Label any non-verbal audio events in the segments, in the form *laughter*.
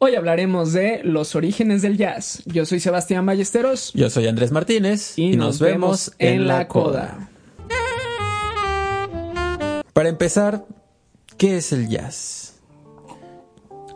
Hoy hablaremos de los orígenes del jazz. Yo soy Sebastián Ballesteros. Yo soy Andrés Martínez. Y, nos, vemos en la coda. Para empezar, ¿qué es el jazz?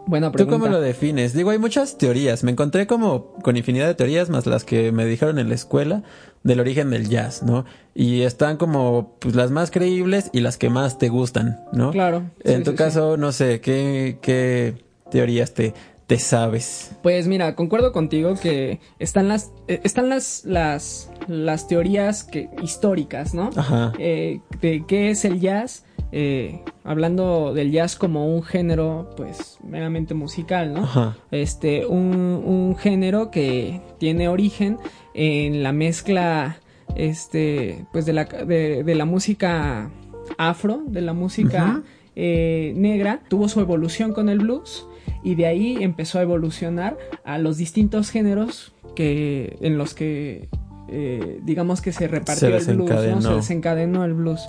Buena pregunta. ¿Tú cómo lo defines? Digo, hay muchas teorías. Me encontré como con infinidad de teorías, más las que me dijeron en la escuela del origen del jazz, ¿no? Y están como pues, las más creíbles y las que más te gustan, ¿no? Claro. En tu caso, no sé, ¿qué, qué teorías te, te sabes? Pues mira, concuerdo contigo que están las eh, están las las las teorías que históricas, ¿no? Ajá. Eh, de qué es el jazz. Eh, hablando del jazz como un género, pues meramente musical, ¿no? Ajá. Este, un, un género que tiene origen en la mezcla, este, pues de la, de, de la música afro, de la música eh, negra, tuvo su evolución con el blues y de ahí empezó a evolucionar a los distintos géneros que en los que eh, digamos que se repartió Se el blues, se desencadenó el blues,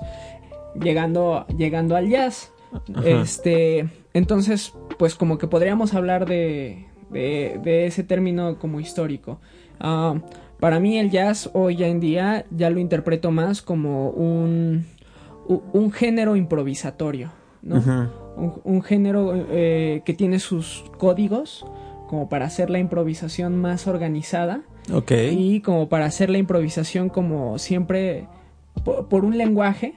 llegando, llegando al jazz. Ajá. Este, entonces, pues como que podríamos hablar de, de, de ese término como histórico. Ah, para mí el jazz hoy en día ya lo interpreto más como un, un género improvisatorio, ¿no? Ujú. Un, un género eh, que tiene sus códigos como para hacer la improvisación más organizada Ok. y como para hacer la improvisación como siempre po- por, un lenguaje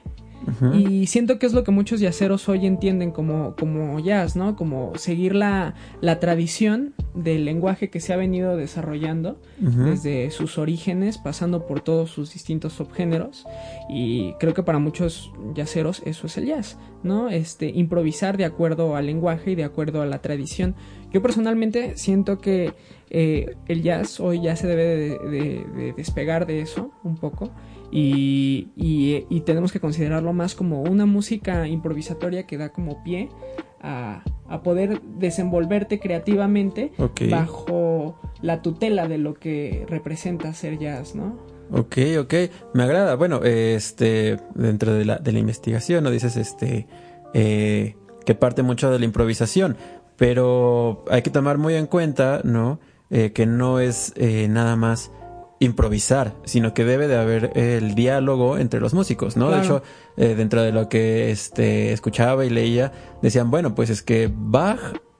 Y siento que es lo que muchos yaceros hoy entienden como, como jazz, ¿no? Como seguir la, la tradición del lenguaje que se ha venido desarrollando desde sus orígenes, pasando por todos sus distintos subgéneros. Y creo que para muchos yaceros eso es el jazz, ¿no? Este, improvisar de acuerdo al lenguaje y de acuerdo a la tradición. Yo personalmente siento que eh, el jazz hoy ya se debe de, de- de despegar de eso un poco. Y, y- y tenemos que considerarlo más como una música improvisatoria que da como pie a, a poder desenvolverte creativamente bajo la tutela de lo que representa ser jazz, ¿no? Ok, ok, me agrada. Bueno, este, dentro de la, de la investigación, ¿no? Dices, este, eh, que parte mucho de la improvisación, pero hay que tomar muy en cuenta, ¿no? Eh, que no es eh, nada más improvisar, sino que debe de haber el diálogo entre los músicos, ¿no? Claro. De hecho, eh, dentro de lo que este, escuchaba y leía, decían, bueno, pues es que Bach,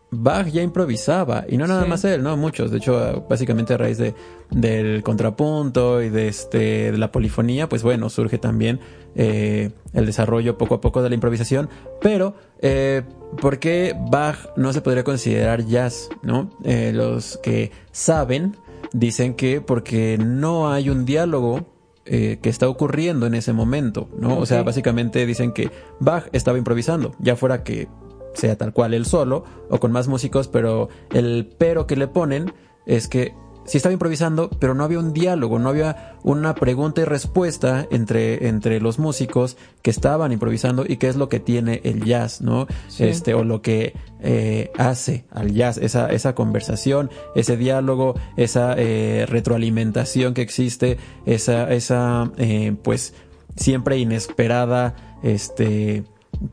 Bach ya improvisaba, y no nada Sí. más él, ¿no? Muchos, de hecho, básicamente a raíz de, del contrapunto y de, este, de la polifonía, pues bueno, surge también eh, el desarrollo poco a poco de la improvisación, pero eh, ¿por qué Bach no se podría considerar jazz, ¿no? Eh, los que saben dicen que porque no hay un diálogo eh, que está ocurriendo en ese momento, ¿no? O sea, básicamente dicen que Bach estaba improvisando, ya fuera que sea tal cual él solo o con más músicos, pero el pero que le ponen es que sí estaba improvisando, pero no había un diálogo, no había una pregunta y respuesta entre, entre los músicos que estaban improvisando y qué es lo que tiene el jazz, ¿no? Sí. Este, o lo que eh, hace al jazz, esa, esa conversación, ese diálogo, esa eh, retroalimentación que existe, esa, esa eh, pues siempre inesperada, este,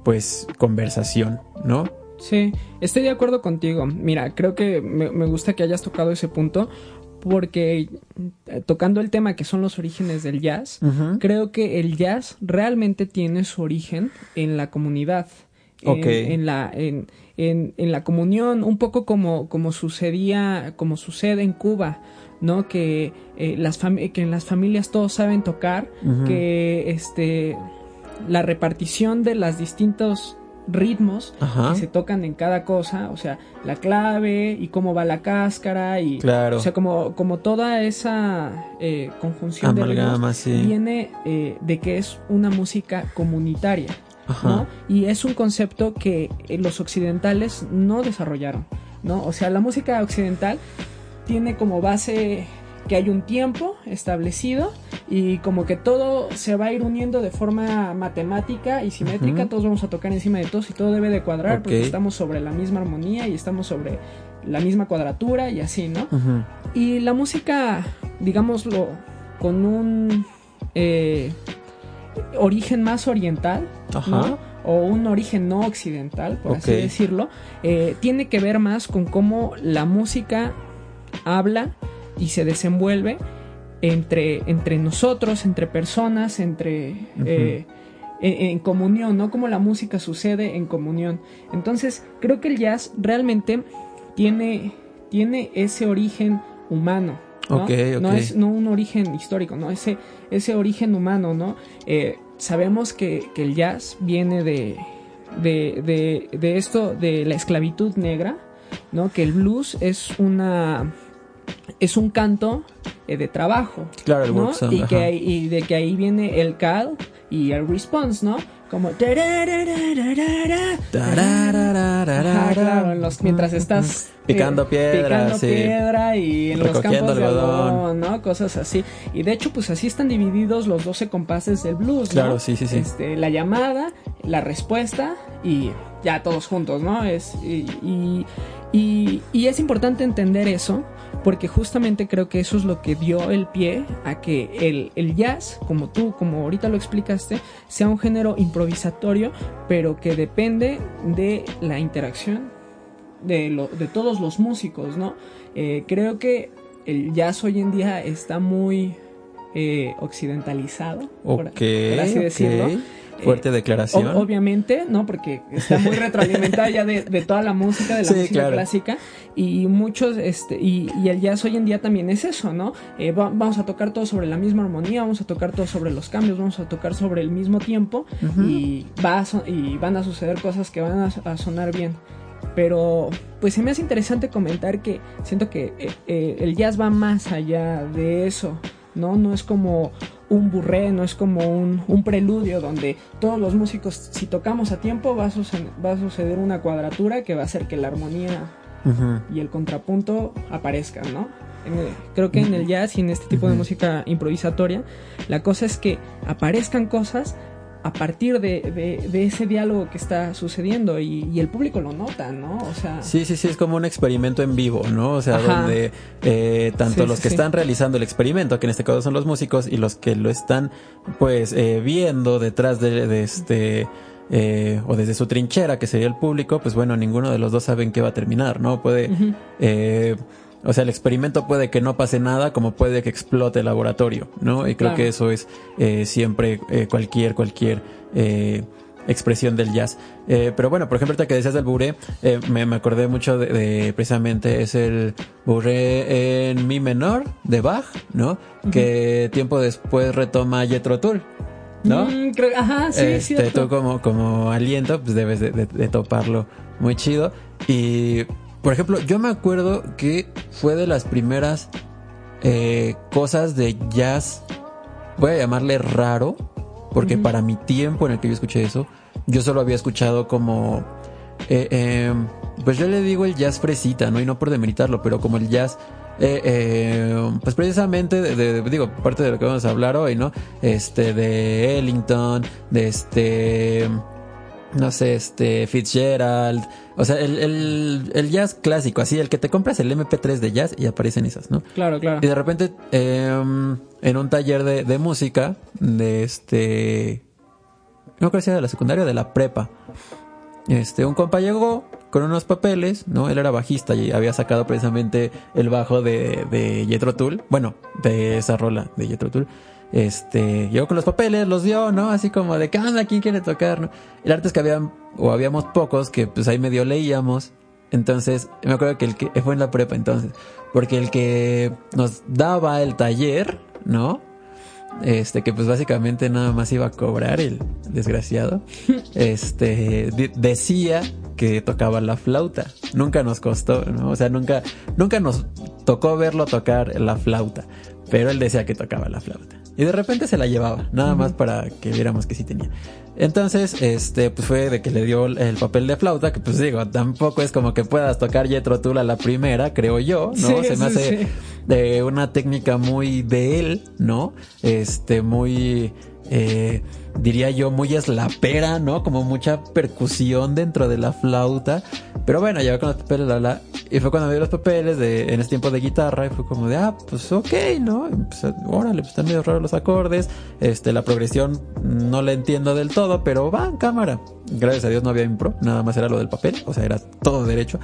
pues conversación, ¿no? Sí, estoy de acuerdo contigo. Mira, creo que me, me gusta que hayas tocado ese punto porque eh, tocando el tema que son los orígenes del jazz, creo que el jazz realmente tiene su origen en la comunidad. En, la en, en, en la comunión un poco como como sucedía como sucede en Cuba no que eh, las que en las familias todos saben tocar que este la repartición de los distintos ritmos Ajá. que se tocan en cada cosa, o sea, la clave y cómo va la cáscara y Claro. o sea, como como toda esa eh, conjunción de ritmos sí. viene eh, de que es una música comunitaria, Ajá. ¿no? Y es un concepto que eh, los occidentales no desarrollaron, ¿no? O sea, la música occidental tiene como base que hay un tiempo establecido y como que todo se va a ir uniendo de forma matemática y simétrica, todos vamos a tocar encima de todos y todo debe de cuadrar porque estamos sobre la misma armonía y estamos sobre la misma cuadratura y así, ¿no? Y la música, digámoslo, con un eh, origen más oriental, Ajá. ¿no? o un origen no occidental, por así decirlo, eh, tiene que ver más con cómo la música habla y se desenvuelve entre, entre nosotros, entre personas, entre... Eh, en, comunión, ¿no? Como la música sucede en comunión. Entonces, creo que el jazz realmente tiene, tiene ese origen humano. ¿no? no es no un origen histórico, no ese, ese origen humano, ¿no? Eh, sabemos que, que, el jazz viene de, de, de, de esto, de la esclavitud negra, ¿no? Que el blues es una es un canto eh, de trabajo. Claro, el ¿no? y, que, y de que ahí viene el call y el response, ¿no? Como claro, los, mientras estás picando eh, piedra, picando piedra y en los campos de algodón, ¿no? Cosas así. Y de hecho, pues así están divididos los 12 compases del blues, ¿no? Claro, sí, sí, sí. Este, la llamada, la respuesta y ya todos juntos, ¿no? Es y, y, y es importante entender eso porque justamente creo que eso es lo que dio el pie a que el, jazz, como tú, como ahorita lo explicaste, sea un género improvisatorio, pero que depende de la interacción de, lo, de todos los músicos, ¿no? Eh, creo que el jazz hoy en día está muy eh, occidentalizado, por, así decirlo. Fuerte declaración. obviamente, ¿no? Porque está muy *laughs* retroalimentada ya de, toda la música, de la música clásica. Y muchos, este, y, el jazz hoy en día también es eso, ¿no? Eh, vamos a tocar todo sobre la misma armonía, vamos a tocar todo sobre los cambios, vamos a tocar sobre el mismo tiempo y, va y van a suceder cosas que van a, sonar bien. Pero pues se me hace interesante comentar que siento que eh, eh, el jazz va más allá de eso, ¿no? No es como un burré, no es como un, preludio donde todos los músicos, si tocamos a tiempo, va a, suceder, una cuadratura que va a hacer que la armonía y el contrapunto aparezcan, ¿no? creo que en el jazz y en este tipo de música improvisatoria, la cosa es que aparezcan cosas a partir de, ese diálogo que está sucediendo y, el público lo nota, ¿no? O sea... Sí, sí, sí, es como un experimento en vivo, ¿no? O sea, donde eh, tanto los que están realizando el experimento, que en este caso son los músicos, y los que lo están, pues, eh, viendo detrás de, este... Eh, o desde su trinchera, que sería el público, pues bueno, ninguno de los dos sabe en qué va a terminar, ¿no? Puede... O sea, el experimento puede que no pase nada, como puede que explote el laboratorio, ¿no? Y creo que eso es eh, siempre eh, cualquier, cualquier eh, expresión del jazz. pero bueno, por ejemplo, ahorita que decías del bourré, me, acordé mucho de, precisamente, es el bourré en mi menor de Bach, ¿no? Que tiempo después retoma Jethro Tull. ¿No? Mm, ajá, sí, este, Tú como, como aliento, pues debes de, de toparlo muy chido. Y por ejemplo, yo me acuerdo que fue de las primeras eh, cosas de jazz, voy a llamarle raro, porque para mi tiempo en el que yo escuché eso, yo solo había escuchado como... Eh, em, pues yo le digo el jazz fresita, ¿no? Y no por demeritarlo, pero como el jazz... Eh, pues precisamente de, digo parte de lo que vamos a hablar hoy no este de Ellington de este no sé, este, Fitzgerald, o sea, el, el, jazz clásico, así, el que te compras el MP3 de jazz y aparecen esas, ¿no? Claro, claro. Y de repente, em, en un taller de, de, música, de este, no creo que sea de la secundaria, de la prepa, este, un compa llegó con unos papeles, ¿no? Él era bajista y había sacado precisamente el bajo de, de Jethro Tull, bueno, de esa rola de Jethro Tull. Este, llegó con los papeles, los dio, ¿no? Así como de, ¿qué onda? ¿Quién quiere tocar? ¿no? El arte es que habían, o habíamos pocos que pues ahí medio leíamos. Entonces, me acuerdo que el que fue en la prepa entonces, porque el que nos daba el taller, ¿no? Este, que pues básicamente nada más iba a cobrar el desgraciado, *laughs* este, decía que tocaba la flauta. Nunca nos costó, ¿no? O sea, nunca, nunca nos tocó verlo tocar la flauta, pero él decía que tocaba la flauta. Y de repente se la llevaba, nada más para que viéramos que sí tenía. Entonces, este, pues fue de que le dio el papel de flauta, que pues digo, tampoco es como que puedas tocar Jetro Tull a la primera, creo yo, ¿no? se me hace de una técnica muy de él, ¿no? Este, muy, eh, diría yo, muy eslapera, ¿no? Como mucha percusión dentro de la flauta. Pero bueno, ya con los papeles, la, la. Y fue cuando vi los papeles de, en ese tiempo de guitarra y fue como de, ah, pues ok, ¿no? Pues, órale, pues están medio raros los acordes. Este, la progresión no la entiendo del todo, pero va en cámara. Gracias a Dios no había impro, nada más era lo del papel, o sea, era todo derecho.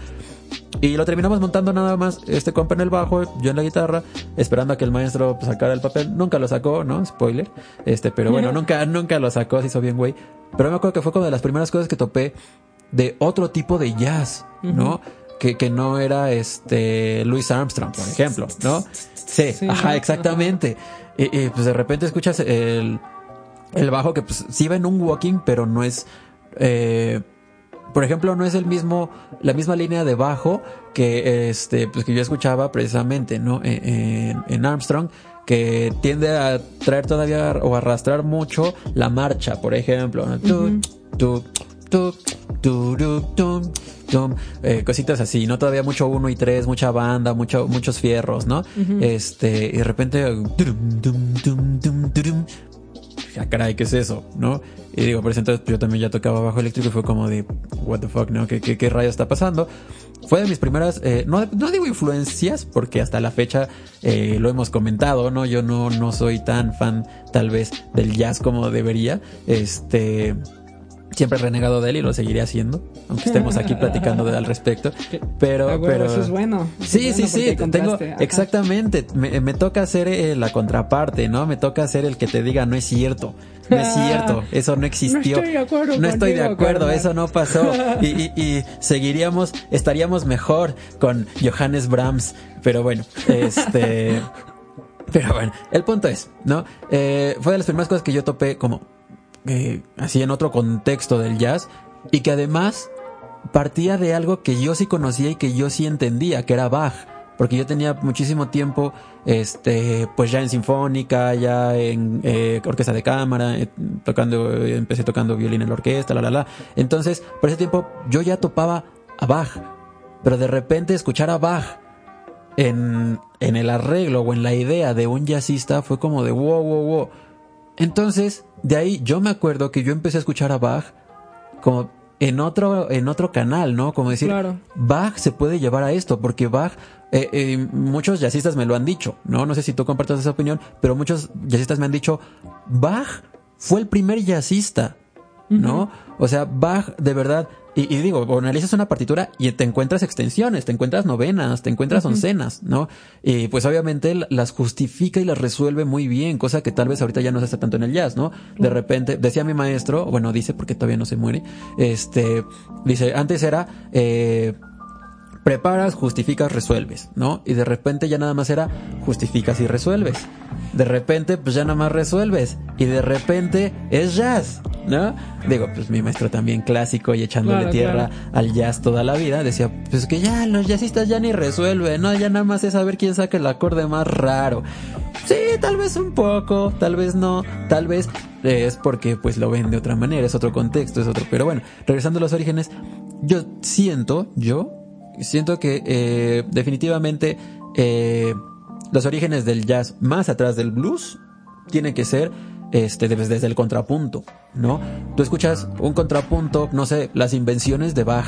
Y lo terminamos montando nada más este compa en el bajo, yo en la guitarra, esperando a que el maestro sacara el papel. Nunca lo sacó, ¿no? Spoiler. Este, pero bueno, nunca, nunca lo sacó, se hizo bien, güey. Pero me acuerdo que fue como de las primeras cosas que topé de otro tipo de jazz, ¿no? que, que, no era este Louis Armstrong, por ejemplo, ¿no? Sí, ajá, exactamente. Y, pues de repente escuchas el, el bajo que pues sí va en un walking, pero no es eh, por ejemplo, no es el mismo, la misma línea de bajo que este, pues que yo escuchaba precisamente, ¿no? En, Armstrong, que tiende a traer todavía o arrastrar mucho la marcha, por ejemplo, cositas así, ¿no? Todavía mucho uno y tres, mucha banda, mucho, muchos fierros, ¿no? Este, y de repente, ya caray, ¿qué es eso? ¿No? Y digo, por eso entonces yo también ya tocaba bajo eléctrico y fue como de, what the fuck, ¿no? ¿Qué, qué, qué rayo está pasando? Fue de mis primeras, eh, no, no digo influencias, porque hasta la fecha eh, lo hemos comentado, ¿no? Yo no, no soy tan fan, tal vez, del jazz como debería. Este, siempre he renegado de él y lo seguiré haciendo, aunque estemos aquí platicando de, al respecto. Pero, pero eso es bueno. sí, sí, sí. Tengo exactamente. Me, me, toca ser eh, la contraparte, ¿no? Me toca ser el que te diga no es cierto. No es cierto, eso no existió. No estoy de acuerdo. No estoy de acuerdo, eso no pasó. Y, y, y, seguiríamos, estaríamos mejor con Johannes Brahms. Pero bueno, este. *laughs* pero bueno, el punto es, ¿no? Eh, fue de las primeras cosas que yo topé como eh, así en otro contexto del jazz y que además partía de algo que yo sí conocía y que yo sí entendía, que era Bach, porque yo tenía muchísimo tiempo, este, pues ya en sinfónica, ya en eh, orquesta de cámara, eh, tocando, empecé tocando violín en la orquesta, la la la. Entonces, por ese tiempo yo ya topaba a Bach, pero de repente escuchar a Bach en, en el arreglo o en la idea de un jazzista fue como de wow, wow, wow. Entonces, de ahí yo me acuerdo que yo empecé a escuchar a Bach como en otro, en otro canal, ¿no? Como decir, Bach se puede llevar a esto, porque Bach, eh, eh, muchos jazzistas me lo han dicho, ¿no? No sé si tú compartas esa opinión, pero muchos jazzistas me han dicho, Bach fue el primer jazzista, ¿no? O sea, Bach de verdad y, digo, analizas una partitura y te encuentras extensiones, te encuentras novenas, te encuentras oncenas, ¿no? Y pues obviamente las justifica y las resuelve muy bien, cosa que tal vez ahorita ya no se hace tanto en el jazz, ¿no? De repente, decía mi maestro, bueno, dice porque todavía no se muere, este, dice, antes era, eh, preparas, justificas, resuelves, ¿no? Y de repente ya nada más era justificas y resuelves. De repente, pues ya nada más resuelves. Y de repente es jazz, ¿no? Digo, pues mi maestro también clásico y echándole tierra al jazz toda la vida, decía, pues que ya los jazzistas ya ni resuelven, ¿no? Ya nada más es saber quién saca el acorde más raro. Sí, tal vez un poco, tal vez no, tal vez es porque pues lo ven de otra manera, es otro contexto, es otro. Pero bueno, regresando a los orígenes, yo siento, yo siento que eh, definitivamente eh, los orígenes del jazz más atrás del blues tienen que ser este, desde, el contrapunto, ¿no? Tú escuchas un contrapunto, no sé, las invenciones de Bach.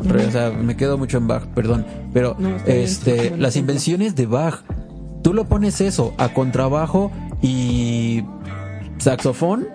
O sea, me quedo mucho en Bach, perdón. Pero, este, las invenciones de Bach, tú lo pones eso a contrabajo y saxofón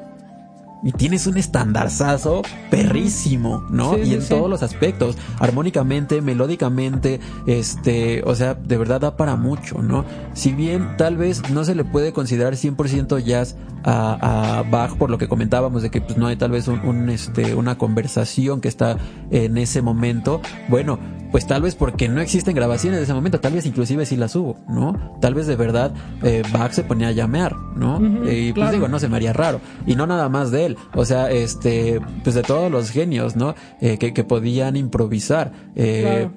y tienes un estandarzazo perrísimo, ¿no? y en todos los aspectos, armónicamente, melódicamente, este, o sea, de verdad da para mucho, ¿no? Si bien tal vez no se le puede considerar 100% jazz a, a, Bach por lo que comentábamos de que pues no hay tal vez un, este, una conversación que está en ese momento, bueno, pues tal vez porque no existen grabaciones de ese momento, tal vez inclusive si las hubo, ¿no? Tal vez de verdad eh, Bach se ponía a llamear, ¿no? y pues digo, no se me haría raro. Y no nada más de él, o sea, este, pues de todos los genios, ¿no? Eh, que, que, podían improvisar. Eh,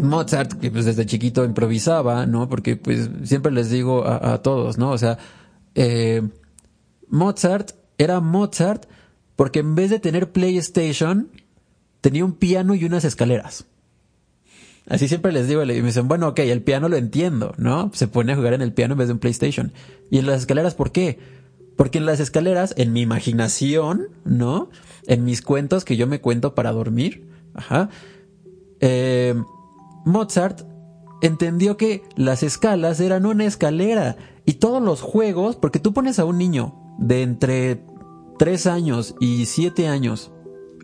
Mozart, que pues desde chiquito improvisaba, ¿no? Porque pues siempre les digo a, a todos, ¿no? O sea, eh, Mozart era Mozart porque en vez de tener PlayStation, tenía un piano y unas escaleras. Así siempre les digo, y me dicen, bueno, ok, el piano lo entiendo, ¿no? Se pone a jugar en el piano en vez de un PlayStation. ¿Y en las escaleras por qué? Porque en las escaleras, en mi imaginación, ¿no? En mis cuentos que yo me cuento para dormir, ajá, eh, Mozart entendió que las escalas eran una escalera y todos los juegos, porque tú pones a un niño de entre 3 años y 7 años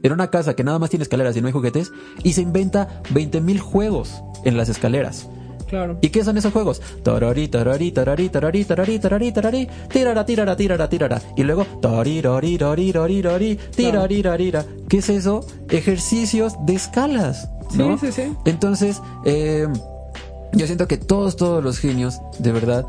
en una casa que nada más tiene escaleras y no hay juguetes y se inventa 20.000 juegos en las escaleras. Claro. ¿Y qué son esos juegos? Torori, torori, torori, torori, torori, torori, torori, tirara, tirara, tirara, tirara. Y luego, tori, rori, rori, rori, rori, tirari, rarira. ¿Qué es eso? Ejercicios de escalas. ¿no? Sí, sí, sí. Entonces, eh, yo siento que todos, todos los genios, de verdad,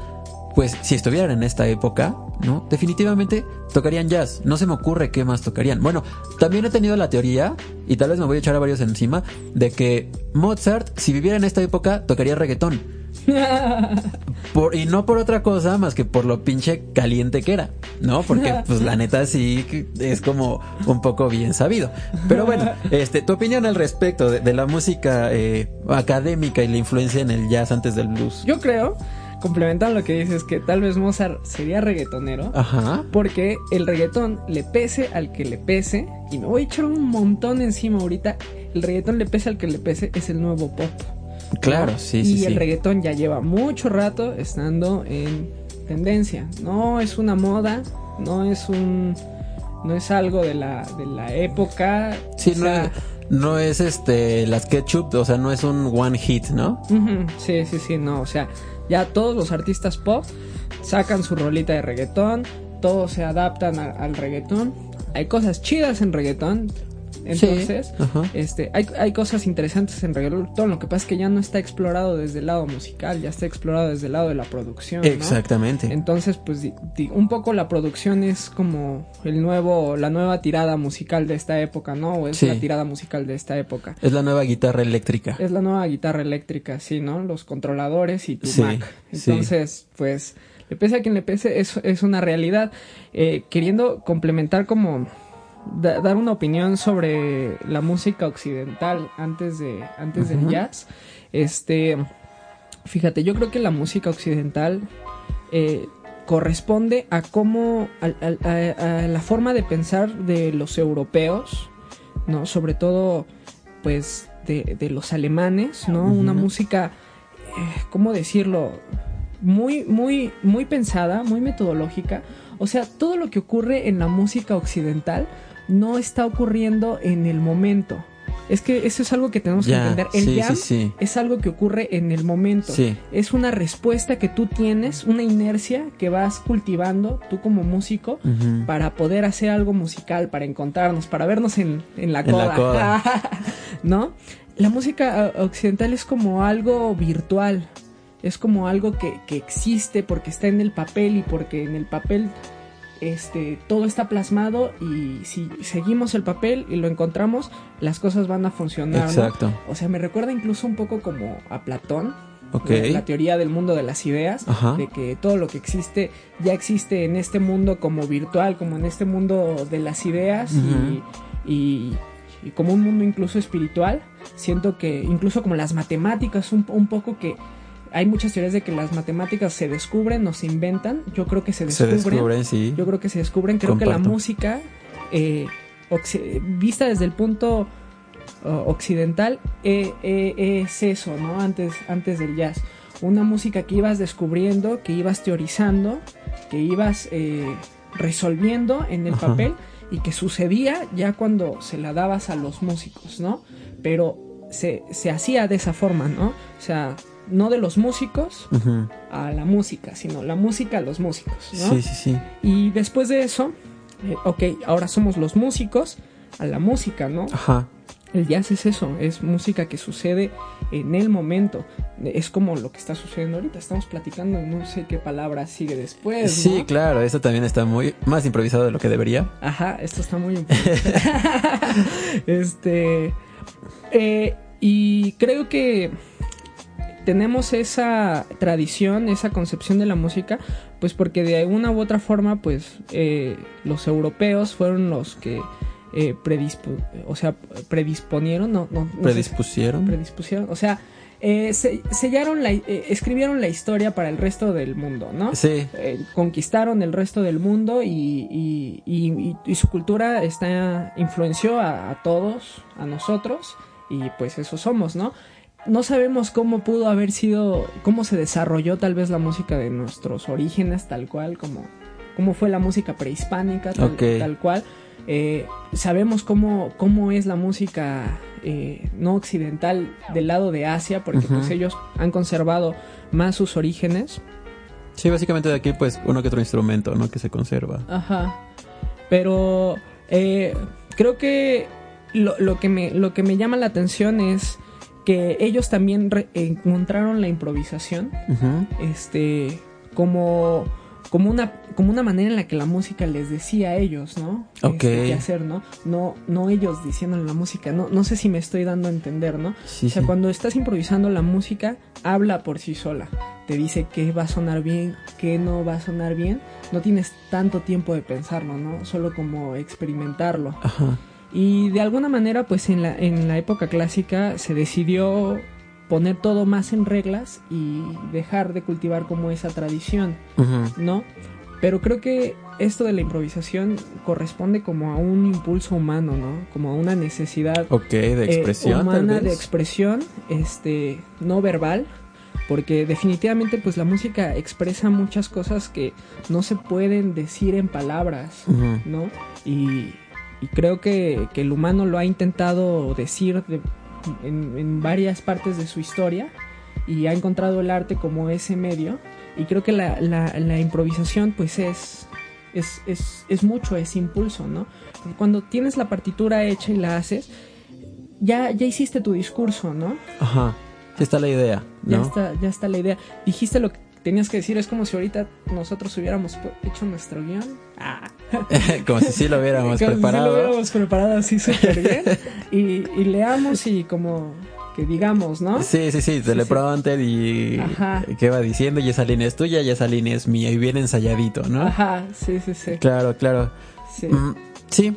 pues si estuvieran en esta época, ¿no? Definitivamente tocarían jazz. No se me ocurre qué más tocarían. Bueno, también he tenido la teoría, y tal vez me voy a echar a varios encima, de que Mozart, si viviera en esta época, tocaría reggaetón. *laughs* Por, y no por otra cosa más que por lo pinche caliente que era, ¿no? Porque pues la neta sí es como un poco bien sabido. Pero bueno, este, tu opinión al respecto de, de la música eh, académica y la influencia en el jazz antes del blues. Yo creo, complementando lo que dices, que tal vez Mozart sería reggaetonero. Ajá. Porque el reggaetón le pese al que le pese, y me voy a echar un montón encima ahorita, el reggaetón le pese al que le pese, es el nuevo pop. Claro, ¿no? sí, y sí, el sí. reggaetón ya lleva mucho rato estando en tendencia. No es una moda, no es un no es algo de la de la época. Sí, o no, sea, no es este las ketchup, o sea, no es un one hit, ¿no? sí, sí, sí, no, o sea, ya todos los artistas pop sacan su rolita de reggaetón, todos se adaptan al reggaetón. Hay cosas chidas en reggaetón. Entonces, Sí, este, hay, hay cosas interesantes en reggaetón. Lo que pasa es que ya no está explorado desde el lado musical, ya está explorado desde el lado de la producción. ¿no? Exactamente. Entonces, pues di- di- un poco la producción es como el nuevo, la nueva tirada musical de esta época, ¿no? O es Sí. la tirada musical de esta época. Es la nueva guitarra eléctrica. Es la nueva guitarra eléctrica, sí, ¿no? Los controladores y tu Sí, Mac. Entonces, pues, le pese a quien le pese, es, es una realidad. Eh, queriendo complementar como da- dar una opinión sobre la música occidental antes de antes del jazz. Este, fíjate, yo creo que la música occidental eh, corresponde a cómo a, a- a la forma de pensar de los europeos, no, sobre todo, pues de, de los alemanes, no, una música, eh, cómo decirlo, muy muy muy pensada, muy metodológica. O sea, todo lo que ocurre en la música occidental no está ocurriendo en el momento. Es que eso es algo que tenemos que entender. El sí, jam sí, sí. es algo que ocurre en el momento. Es una respuesta que tú tienes, una inercia que vas cultivando tú como músico para poder hacer algo musical, para encontrarnos, para vernos en, en la En la coda. coda. *laughs* ¿No? La música eh, occidental es como algo virtual. Es como algo que, que existe porque está en el papel y porque en el papel este, todo está plasmado y si seguimos el papel y lo encontramos, las cosas van a funcionar. ¿no? Exacto. O sea, me recuerda incluso un poco como a Platón. La, la teoría del mundo de las ideas, Ajá. de que todo lo que existe ya existe en este mundo como virtual, como en este mundo de las ideas y, y- y como un mundo incluso espiritual. Siento que incluso como las matemáticas, un, un poco que hay muchas teorías de que las matemáticas se descubren o se inventan. Yo creo que se Se descubren. descubren, sí. Yo creo que se descubren. Creo que la música, eh, vista desde el punto uh, occidental, eh, eh, es eso, ¿no? Antes, antes del jazz. Una música que ibas descubriendo, que ibas teorizando, que ibas resolviendo en el Ajá. papel y que sucedía ya cuando se la dabas a los músicos, ¿no? Pero se, se hacía de esa forma, ¿no? O sea, no de los músicos a la música, sino la música a los músicos, ¿no? Sí, sí, sí. Y después de eso, eh, ok, ahora somos los músicos a la música, ¿no? Ajá. El jazz es eso, es música que sucede en el momento. Es como lo que está sucediendo ahorita. Estamos platicando, no sé qué palabra sigue después. Sí, ¿no? claro, esto también está muy más improvisado de lo que debería. Ajá, esto está muy importante. *laughs* *laughs* este. eh, y creo que tenemos esa tradición, esa concepción de la música, pues porque de una u otra forma, pues eh, los europeos fueron los que eh, predispu- o sea, predisponieron, no, no, no sé, Predispusieron. predispusieron, o sea, eh, se- sellaron la, eh, escribieron la historia para el resto del mundo, ¿no? Sí, Eh, conquistaron el resto del mundo y, y- y- y- y su cultura está influenció a, a todos, a nosotros, y pues eso somos, ¿no? No sabemos cómo pudo haber sido, cómo se desarrolló tal vez la música de nuestros orígenes, tal cual, como cómo fue la música prehispánica, tal, cual. Eh, sabemos cómo, cómo es la música eh, no occidental del lado de Asia, porque pues ellos han conservado más sus orígenes. sí, básicamente de aquí pues uno que otro instrumento, ¿no? Que se conserva. Ajá. Pero eh, creo que lo, lo que me, lo que me llama la atención es que ellos también encontraron la improvisación este como como una como una manera en la que la música les decía a ellos no Ok. Este, qué hacer no no no ellos diciéndole la música no no sé si me estoy dando a entender no Sí, o sea sí. cuando estás improvisando la música habla por sí sola te dice qué va a sonar bien qué no va a sonar bien no tienes tanto tiempo de pensarlo no solo como experimentarlo Ajá. Y de alguna manera, pues en la, en la época clásica se decidió poner todo más en reglas y dejar de cultivar como esa tradición. ¿no? Pero creo que esto de la improvisación corresponde como a un impulso humano, ¿no? Como a una necesidad Ok, de eh, expresión. tal humana de expresión, este, no verbal, porque definitivamente pues la música expresa muchas cosas que no se pueden decir en palabras. ¿no? Y, y creo que, que el humano lo ha intentado decir de- en, en varias partes de su historia y ha encontrado el arte como ese medio. Y creo que la, la- la improvisación pues es, es, es, es mucho ese impulso, ¿no? Porque cuando tienes la partitura hecha y la haces, ya, ya hiciste tu discurso, ¿no? Ajá. Sí está la idea, Ya, ¿no? está, ya está la idea. Dijiste lo que tenías que decir, es como si ahorita nosotros hubiéramos hecho nuestro guion. Ah. *laughs* Como si sí lo hubiéramos Como si preparado. lo hubiéramos preparado así súper bien. *laughs* y, y leamos y como que digamos, ¿no? Sí, sí, sí, teleprompter y Ajá. qué va diciendo y esa línea es tuya y esa línea es mía y bien ensayadito, ¿no? Ajá, sí, sí, sí. Claro, claro. sí. Mm, sí,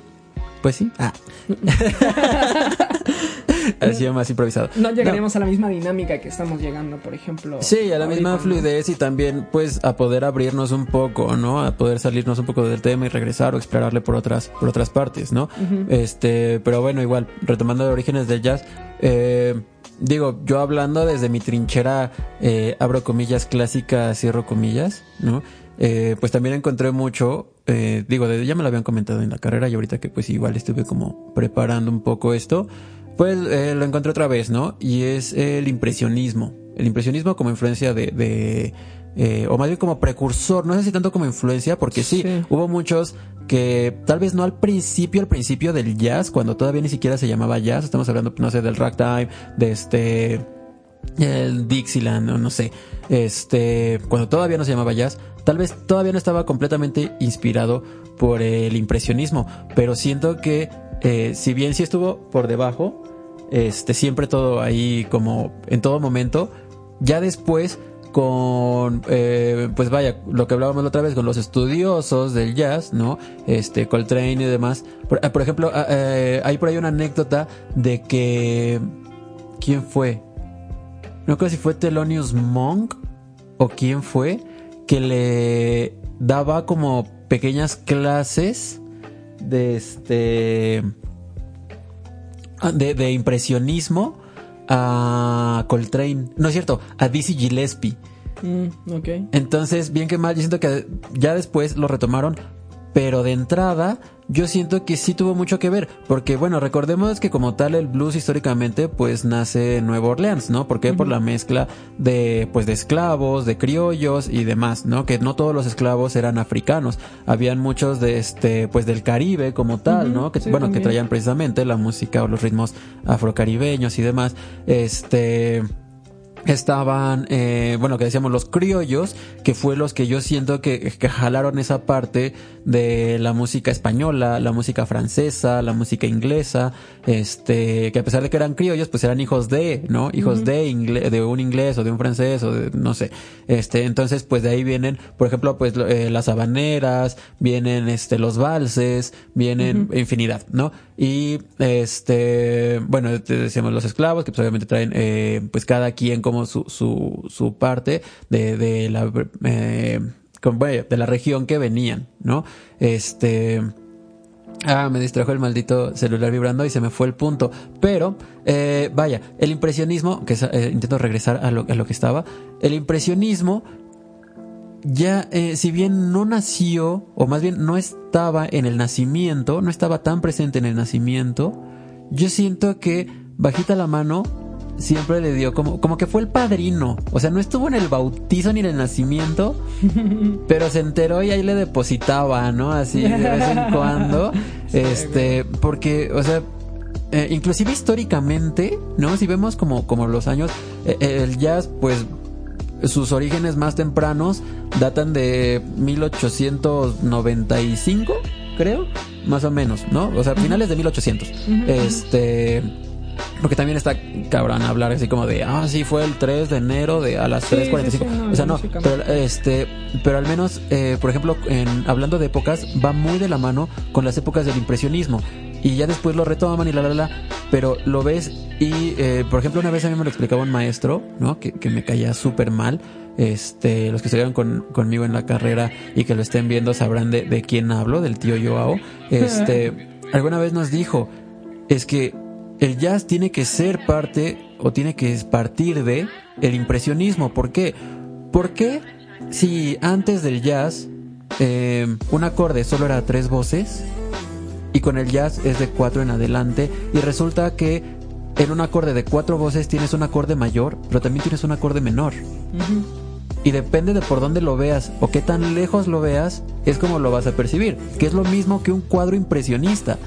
pues sí. Ah. *laughs* ha sido más improvisado. No llegaremos a la misma dinámica que estamos llegando, por ejemplo. Sí, a la misma fluidez y también pues a poder abrirnos un poco, ¿no? A poder salirnos un poco del tema y regresar o explorarle por otras por otras partes, ¿no? Este, pero bueno, igual retomando los orígenes del jazz, eh, digo, yo hablando desde mi trinchera, eh, abro comillas clásicas, cierro comillas, ¿no? Eh, pues también encontré mucho, eh, digo, ya me lo habían comentado en la carrera y ahorita que pues igual estuve como preparando un poco esto, pues eh, lo encontré otra vez, ¿no? Y es el impresionismo. El impresionismo como influencia de, de eh, o más bien como precursor, no sé si tanto como influencia, porque sí, Sí. hubo muchos que tal vez no al principio, al principio del jazz, cuando todavía ni siquiera se llamaba jazz, estamos hablando, no sé, del ragtime, de este, el Dixieland, o no sé, este, cuando todavía no se llamaba jazz, tal vez todavía no estaba completamente inspirado por el impresionismo, pero siento que eh, si bien sí estuvo por debajo, este, siempre todo ahí como en todo momento, ya después con, eh, pues vaya, lo que hablábamos la otra vez, con los estudiosos del jazz, ¿no? Este, Coltrane y demás. Por, por ejemplo, ah, eh, hay por ahí una anécdota de que, ¿quién fue? No creo si fue Thelonious Monk o quién fue que le daba como pequeñas clases de este ah, de, de impresionismo a Coltrane, no es cierto, a Dizzy Gillespie. Mm. Entonces, bien que mal, yo siento que ya después lo retomaron, pero de entrada yo siento que sí tuvo mucho que ver, porque bueno, recordemos que como tal el blues históricamente pues nace en Nueva Orleans, ¿no? Porque por la mezcla de pues de esclavos, de criollos y demás, ¿no? Que no todos los esclavos eran africanos, habían muchos de este pues del Caribe como tal, ¿no? Que sí, bueno, que traían precisamente la música o los ritmos afrocaribeños y demás. Este estaban, eh, bueno, que decíamos los criollos, que fue los que yo siento que, que, jalaron esa parte de la música española, la música francesa, la música inglesa, este, que a pesar de que eran criollos, pues eran hijos de, ¿no? Hijos de inglés, de un inglés o de un francés o de, no sé, este, entonces pues de ahí vienen, por ejemplo, pues eh, las habaneras, vienen, este, los valses, vienen infinidad, ¿no? Y, este, bueno, decíamos los esclavos, que pues obviamente traen, eh, pues cada quien como su, parte de, la, eh, de la región que venían, ¿no? Este, Ah, me distrajo el maldito celular vibrando y se me fue el punto. Pero, eh, vaya, el impresionismo, que eh, intento regresar a lo, que estaba, el impresionismo ya, si bien no nació, o más bien no estaba en el nacimiento, no estaba tan presente en el nacimiento, yo siento que, bajita la mano, siempre le dio como, como que fue el padrino. O sea, no estuvo en el bautizo ni en el nacimiento, *laughs* pero se enteró y ahí le depositaba, ¿no? Así de vez en cuando. *laughs* este, porque, o sea, eh, inclusive históricamente, ¿no? Si vemos como, como los años, eh, el jazz, pues sus orígenes más tempranos datan de 1895, creo, más o menos, ¿no? O sea, finales de 1800. Este porque también está cabrón hablar así como de, ah, sí, fue el 3 de enero de a las 3.45. o sea, no, pero, este, pero al menos, eh, por ejemplo, en, hablando de épocas, va muy de la mano con las épocas del impresionismo. Y ya después lo retoman y la, la, la, pero lo ves y, eh, por ejemplo, una vez a mí me lo explicaba un maestro, ¿no? Que, que me caía súper mal. Este, los que estuvieron con, conmigo en la carrera y que lo estén viendo sabrán de, de quién hablo, del tío Joao. *laughs* Este, alguna vez nos dijo, es que el jazz tiene que ser parte o tiene que partir de el impresionismo. ¿Por qué? Porque si antes del jazz eh, un acorde solo era tres voces y con el jazz es de cuatro en adelante y resulta que en un acorde de cuatro voces tienes un acorde mayor, pero también tienes un acorde menor. Y depende de por dónde lo veas o qué tan lejos lo veas, es como lo vas a percibir. Que es lo mismo que un cuadro impresionista.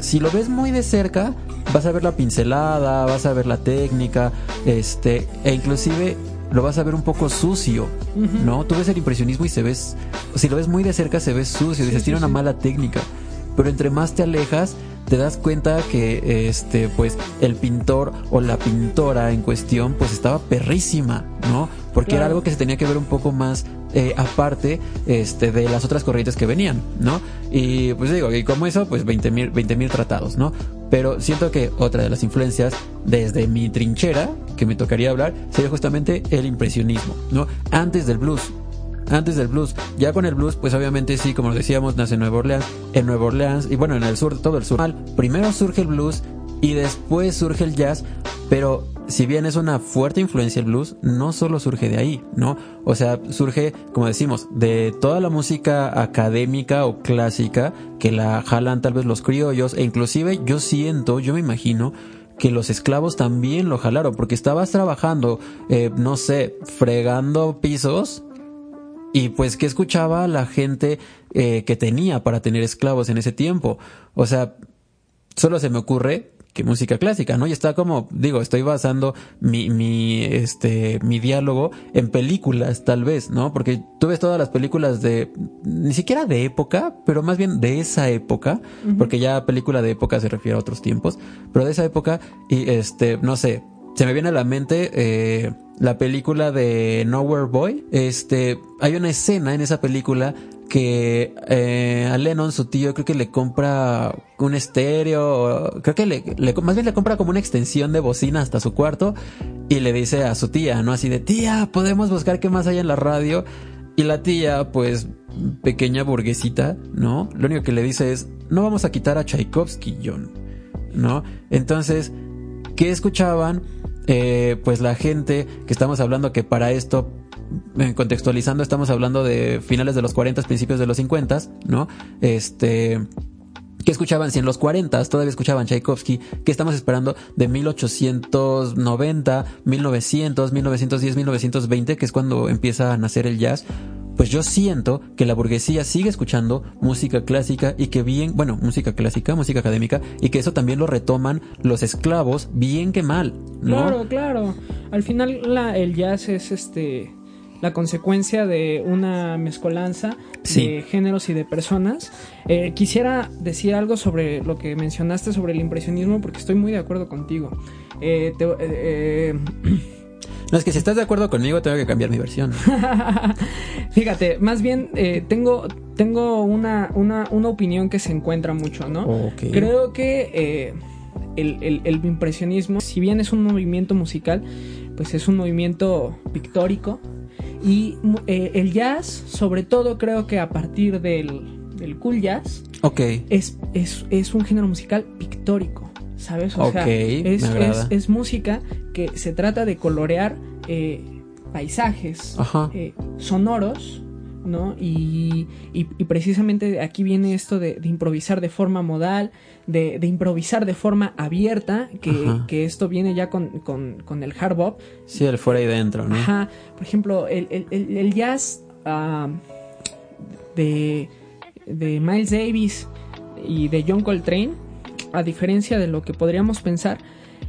Si lo ves muy de cerca, vas a ver la pincelada, vas a ver la técnica, este, e inclusive lo vas a ver un poco sucio, ¿no? Tú ves el impresionismo y se ves, si lo ves muy de cerca se ve sucio, dices, tiene una mala técnica. Pero entre más te alejas, te das cuenta que este pues el pintor o la pintora en cuestión pues estaba perrísima, ¿no? Porque era algo que se tenía que ver un poco más eh, aparte este, de las otras corrientes que venían, ¿no? Y pues digo, y como eso, pues 20 mil 20 tratados, ¿no? Pero siento que otra de las influencias desde mi trinchera que me tocaría hablar sería justamente el impresionismo, ¿no? Antes del blues, antes del blues. Ya con el blues, pues obviamente sí, como decíamos, nace en Nueva Orleans, en Nueva Orleans y bueno, en el sur, todo el sur. Primero surge el blues y después surge el jazz, pero si bien es una fuerte influencia el blues, no solo surge de ahí, ¿no? O sea, surge, como decimos, de toda la música académica o clásica que la jalan tal vez los criollos e inclusive yo siento, yo me imagino que los esclavos también lo jalaron porque estabas trabajando, eh, no sé, fregando pisos y pues que escuchaba la gente eh, que tenía para tener esclavos en ese tiempo. O sea, solo se me ocurre que música clásica, ¿no? Y está como, digo, estoy basando mi, mi, este, mi diálogo en películas, tal vez, ¿no? Porque tú ves todas las películas de, ni siquiera de época, pero más bien de esa época, porque ya película de época se refiere a otros tiempos, pero de esa época, y este, no sé, se me viene a la mente eh, la película de Nowhere Boy. Este, hay una escena en esa película que eh, a Lennon, su tío, creo que le compra un estéreo, creo que le, más bien le compra como una extensión de bocina hasta su cuarto y le dice a su tía, ¿no? Así de, tía, podemos buscar qué más hay en la radio. Y la tía, pues, pequeña burguesita, ¿no? Lo único que le dice es, no vamos a quitar a Tchaikovsky, John, ¿no? Entonces, ¿qué escuchaban? Eh, pues la gente que estamos hablando que para esto contextualizando estamos hablando de finales de los 40 principios de los 50 ¿no? Este que escuchaban si en los 40 todavía escuchaban Tchaikovsky, que estamos esperando de 1890, 1900, 1910, 1920, que es cuando empieza a nacer el jazz, pues yo siento que la burguesía sigue escuchando música clásica y que bien, bueno, música clásica, música académica, y que eso también lo retoman los esclavos bien que mal, ¿no? Claro, claro. Al final el jazz es este la consecuencia de una mezcolanza de géneros y de personas. Eh, quisiera decir algo sobre lo que mencionaste sobre el impresionismo porque estoy muy de acuerdo contigo. Eh, eh, no, es que si estás de acuerdo conmigo tengo que cambiar mi versión. *laughs* Fíjate, más bien tengo, tengo una, una, una, opinión que se encuentra mucho, ¿no? Creo que el, el, el, impresionismo, si bien es un movimiento musical, pues es un movimiento pictórico, y eh, el jazz, sobre todo creo que a partir del, del cool jazz, okay. es, es, es, un género musical pictórico, ¿sabes? O sea, es, es, es, música que se trata de colorear eh, paisajes eh, sonoros ¿no? Y, y, precisamente aquí viene esto de, improvisar de forma modal, de, improvisar de forma abierta, que, esto viene ya con, el hard bop. Sí, el fuera y dentro, ¿no? Ajá. Por ejemplo, el, jazz ah, de, de Miles Davis y de John Coltrane, a diferencia de lo que podríamos pensar,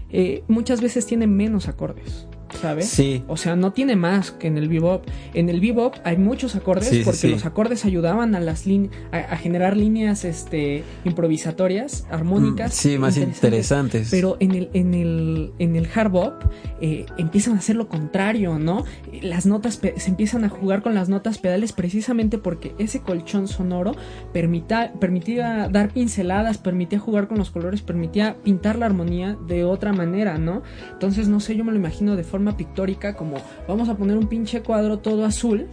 eh, muchas veces tiene menos acordes. ¿Sabes? Sí. O sea, no tiene más que en el bebop. En el bebop hay muchos acordes porque los acordes ayudaban a las a, generar líneas este improvisatorias, armónicas. Mm, sí, más interesantes. Pero en el en el en el hard bop eh, empiezan a hacer lo contrario, ¿no? Las notas se empiezan a jugar con las notas pedales precisamente porque ese colchón sonoro permita, permitía dar pinceladas, permitía jugar con los colores, permitía pintar la armonía de otra manera, ¿no? Entonces, no sé, yo me lo imagino de forma pictórica como vamos a poner un pinche cuadro todo azul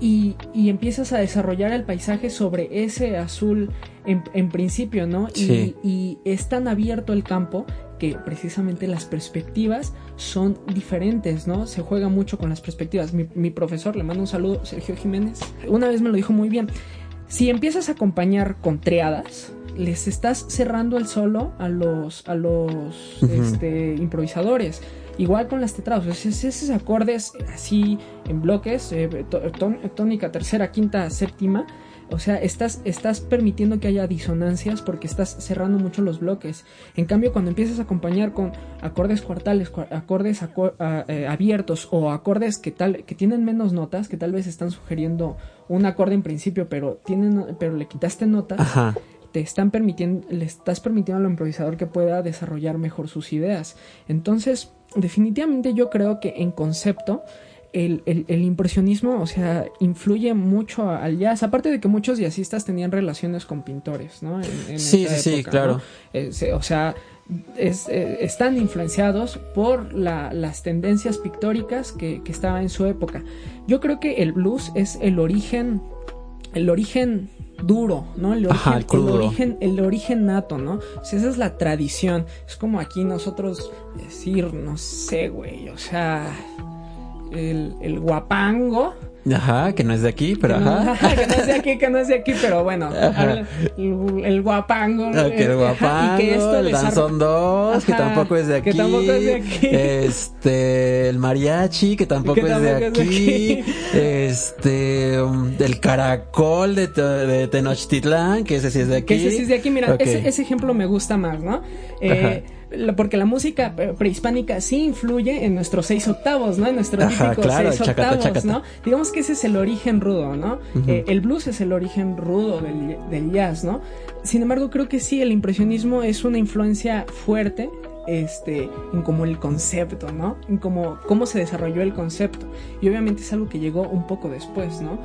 y, empiezas a desarrollar el paisaje sobre ese azul en, principio, ¿no? Y, es tan abierto el campo que precisamente las perspectivas son diferentes, ¿no? Se juega mucho con las perspectivas. Mi, mi, profesor, le mando un saludo, Sergio Jiménez, una vez me lo dijo muy bien. Si empiezas a acompañar con triadas, les estás cerrando el solo a los, a los este, improvisadores. Igual con las tetrados, esos acordes así en bloques, eh, tónica, tercera, quinta, séptima, o sea, estás, estás permitiendo que haya disonancias porque estás cerrando mucho los bloques. En cambio, cuando empiezas a acompañar con acordes cuartales, acordes eh, abiertos o acordes que, tal, que tienen menos notas, que tal vez están sugiriendo un acorde en principio, pero, tienen, pero le quitaste notas, te están permitiendo, le estás permitiendo al improvisador que pueda desarrollar mejor sus ideas. Entonces, definitivamente yo creo que en concepto el, impresionismo, o sea, influye mucho al jazz, aparte de que muchos jazzistas tenían relaciones con pintores, ¿no? En, sí, sí, sí, claro. Eh, o sea, eh, están influenciados por las tendencias pictóricas que, que estaban en su época. Yo creo que el blues es el origen, el origen duro, ¿no? El origen, el, origen, nato, ¿no? O sea, esa es la tradición. Es como aquí nosotros decir, no sé, güey, o sea, el, el guapango Ajá, que no es de aquí, pero ajá. que no es de aquí, que no es de aquí, pero bueno. *laughs* El, guapango. Ah, que el guapango, que esto el danzón 2, que tampoco es de aquí. Que tampoco es de aquí. Este, el mariachi, que tampoco, es, de aquí. Este, um, el caracol de, de Tenochtitlán, que ese sí es de aquí. Que ese sí es de aquí, mira, ese, ese ejemplo me gusta más, ¿no? Eh, porque la música prehispánica sí influye en nuestros seis octavos, ¿no? En nuestros típicos seis octavos, ¿no? Digamos que ese es el origen rudo, ¿no? Eh, el blues es el origen rudo del, jazz, ¿no? Sin embargo, creo que sí, el impresionismo es una influencia fuerte este, en como el concepto, ¿no? En cómo se desarrolló el concepto. Y obviamente es algo que llegó un poco después, ¿no?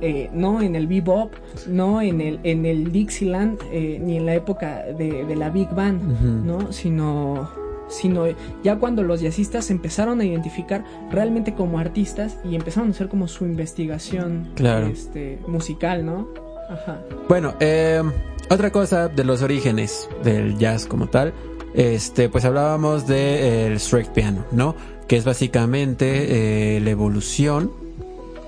Eh, no en el bebop, no en el, en el Dixieland, eh, ni en la época de, la Big Band, ¿no? Sino, sino ya cuando los jazzistas empezaron a identificar realmente como artistas y empezaron a hacer como su investigación este, musical, ¿no? Ajá. Bueno, eh, otra cosa de los orígenes del jazz como tal, este, pues hablábamos del de, straight piano, ¿no? Que es básicamente la evolución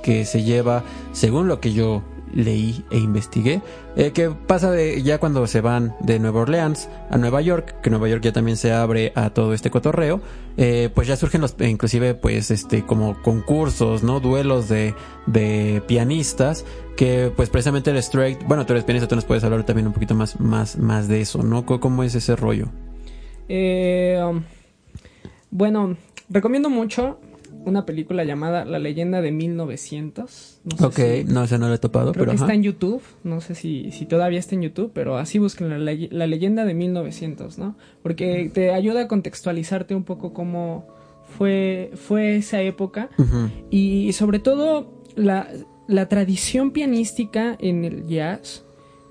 que se lleva, según lo que yo leí e investigué, eh, que pasa de ya cuando se van de Nueva Orleans a Nueva York, que Nueva York ya también se abre a todo este cotorreo, eh, pues ya surgen los, inclusive pues este como concursos, ¿no? Duelos de, de pianistas, que pues precisamente el straight, bueno, tú eres pianista, tú nos puedes hablar también un poquito más, más, más de eso, ¿no? ¿Cómo es ese rollo? Eh, um, bueno, recomiendo mucho una película llamada La leyenda de 1900. No sé ok, no, sé, no lo he topado, creo pero. Que está en YouTube, no sé si, si todavía está en YouTube, pero así busquen la, la, leyenda de 1900, ¿no? Porque te ayuda a contextualizarte un poco cómo fue, fue esa época y sobre todo la, la tradición pianística en el jazz.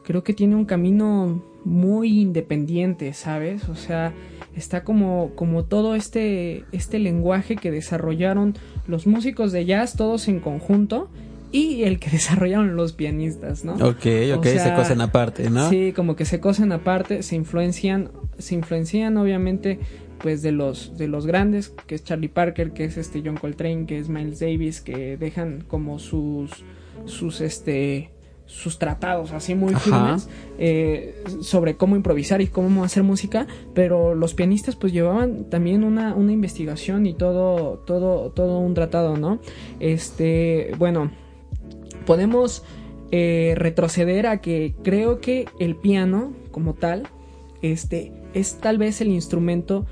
Creo que tiene un camino muy independiente, ¿sabes? O sea, está como, como todo este, este lenguaje que desarrollaron los músicos de jazz todos en conjunto y el que *laughs* desarrollaron los pianistas, ¿no? Ok, ok, se cosen aparte, ¿no? Sí, como que se cosen aparte, se influencian, se influencian obviamente pues de los de los grandes, que es Charlie Parker, que es este John Coltrane, que es Miles Davis, que dejan como sus sus este sus tratados así muy firmes eh, sobre cómo improvisar y cómo hacer música, pero los pianistas pues llevaban también una, una investigación y todo, todo, todo un tratado, ¿no? Este, bueno, podemos eh, retroceder a que creo que el piano como tal, este, es tal vez el instrumento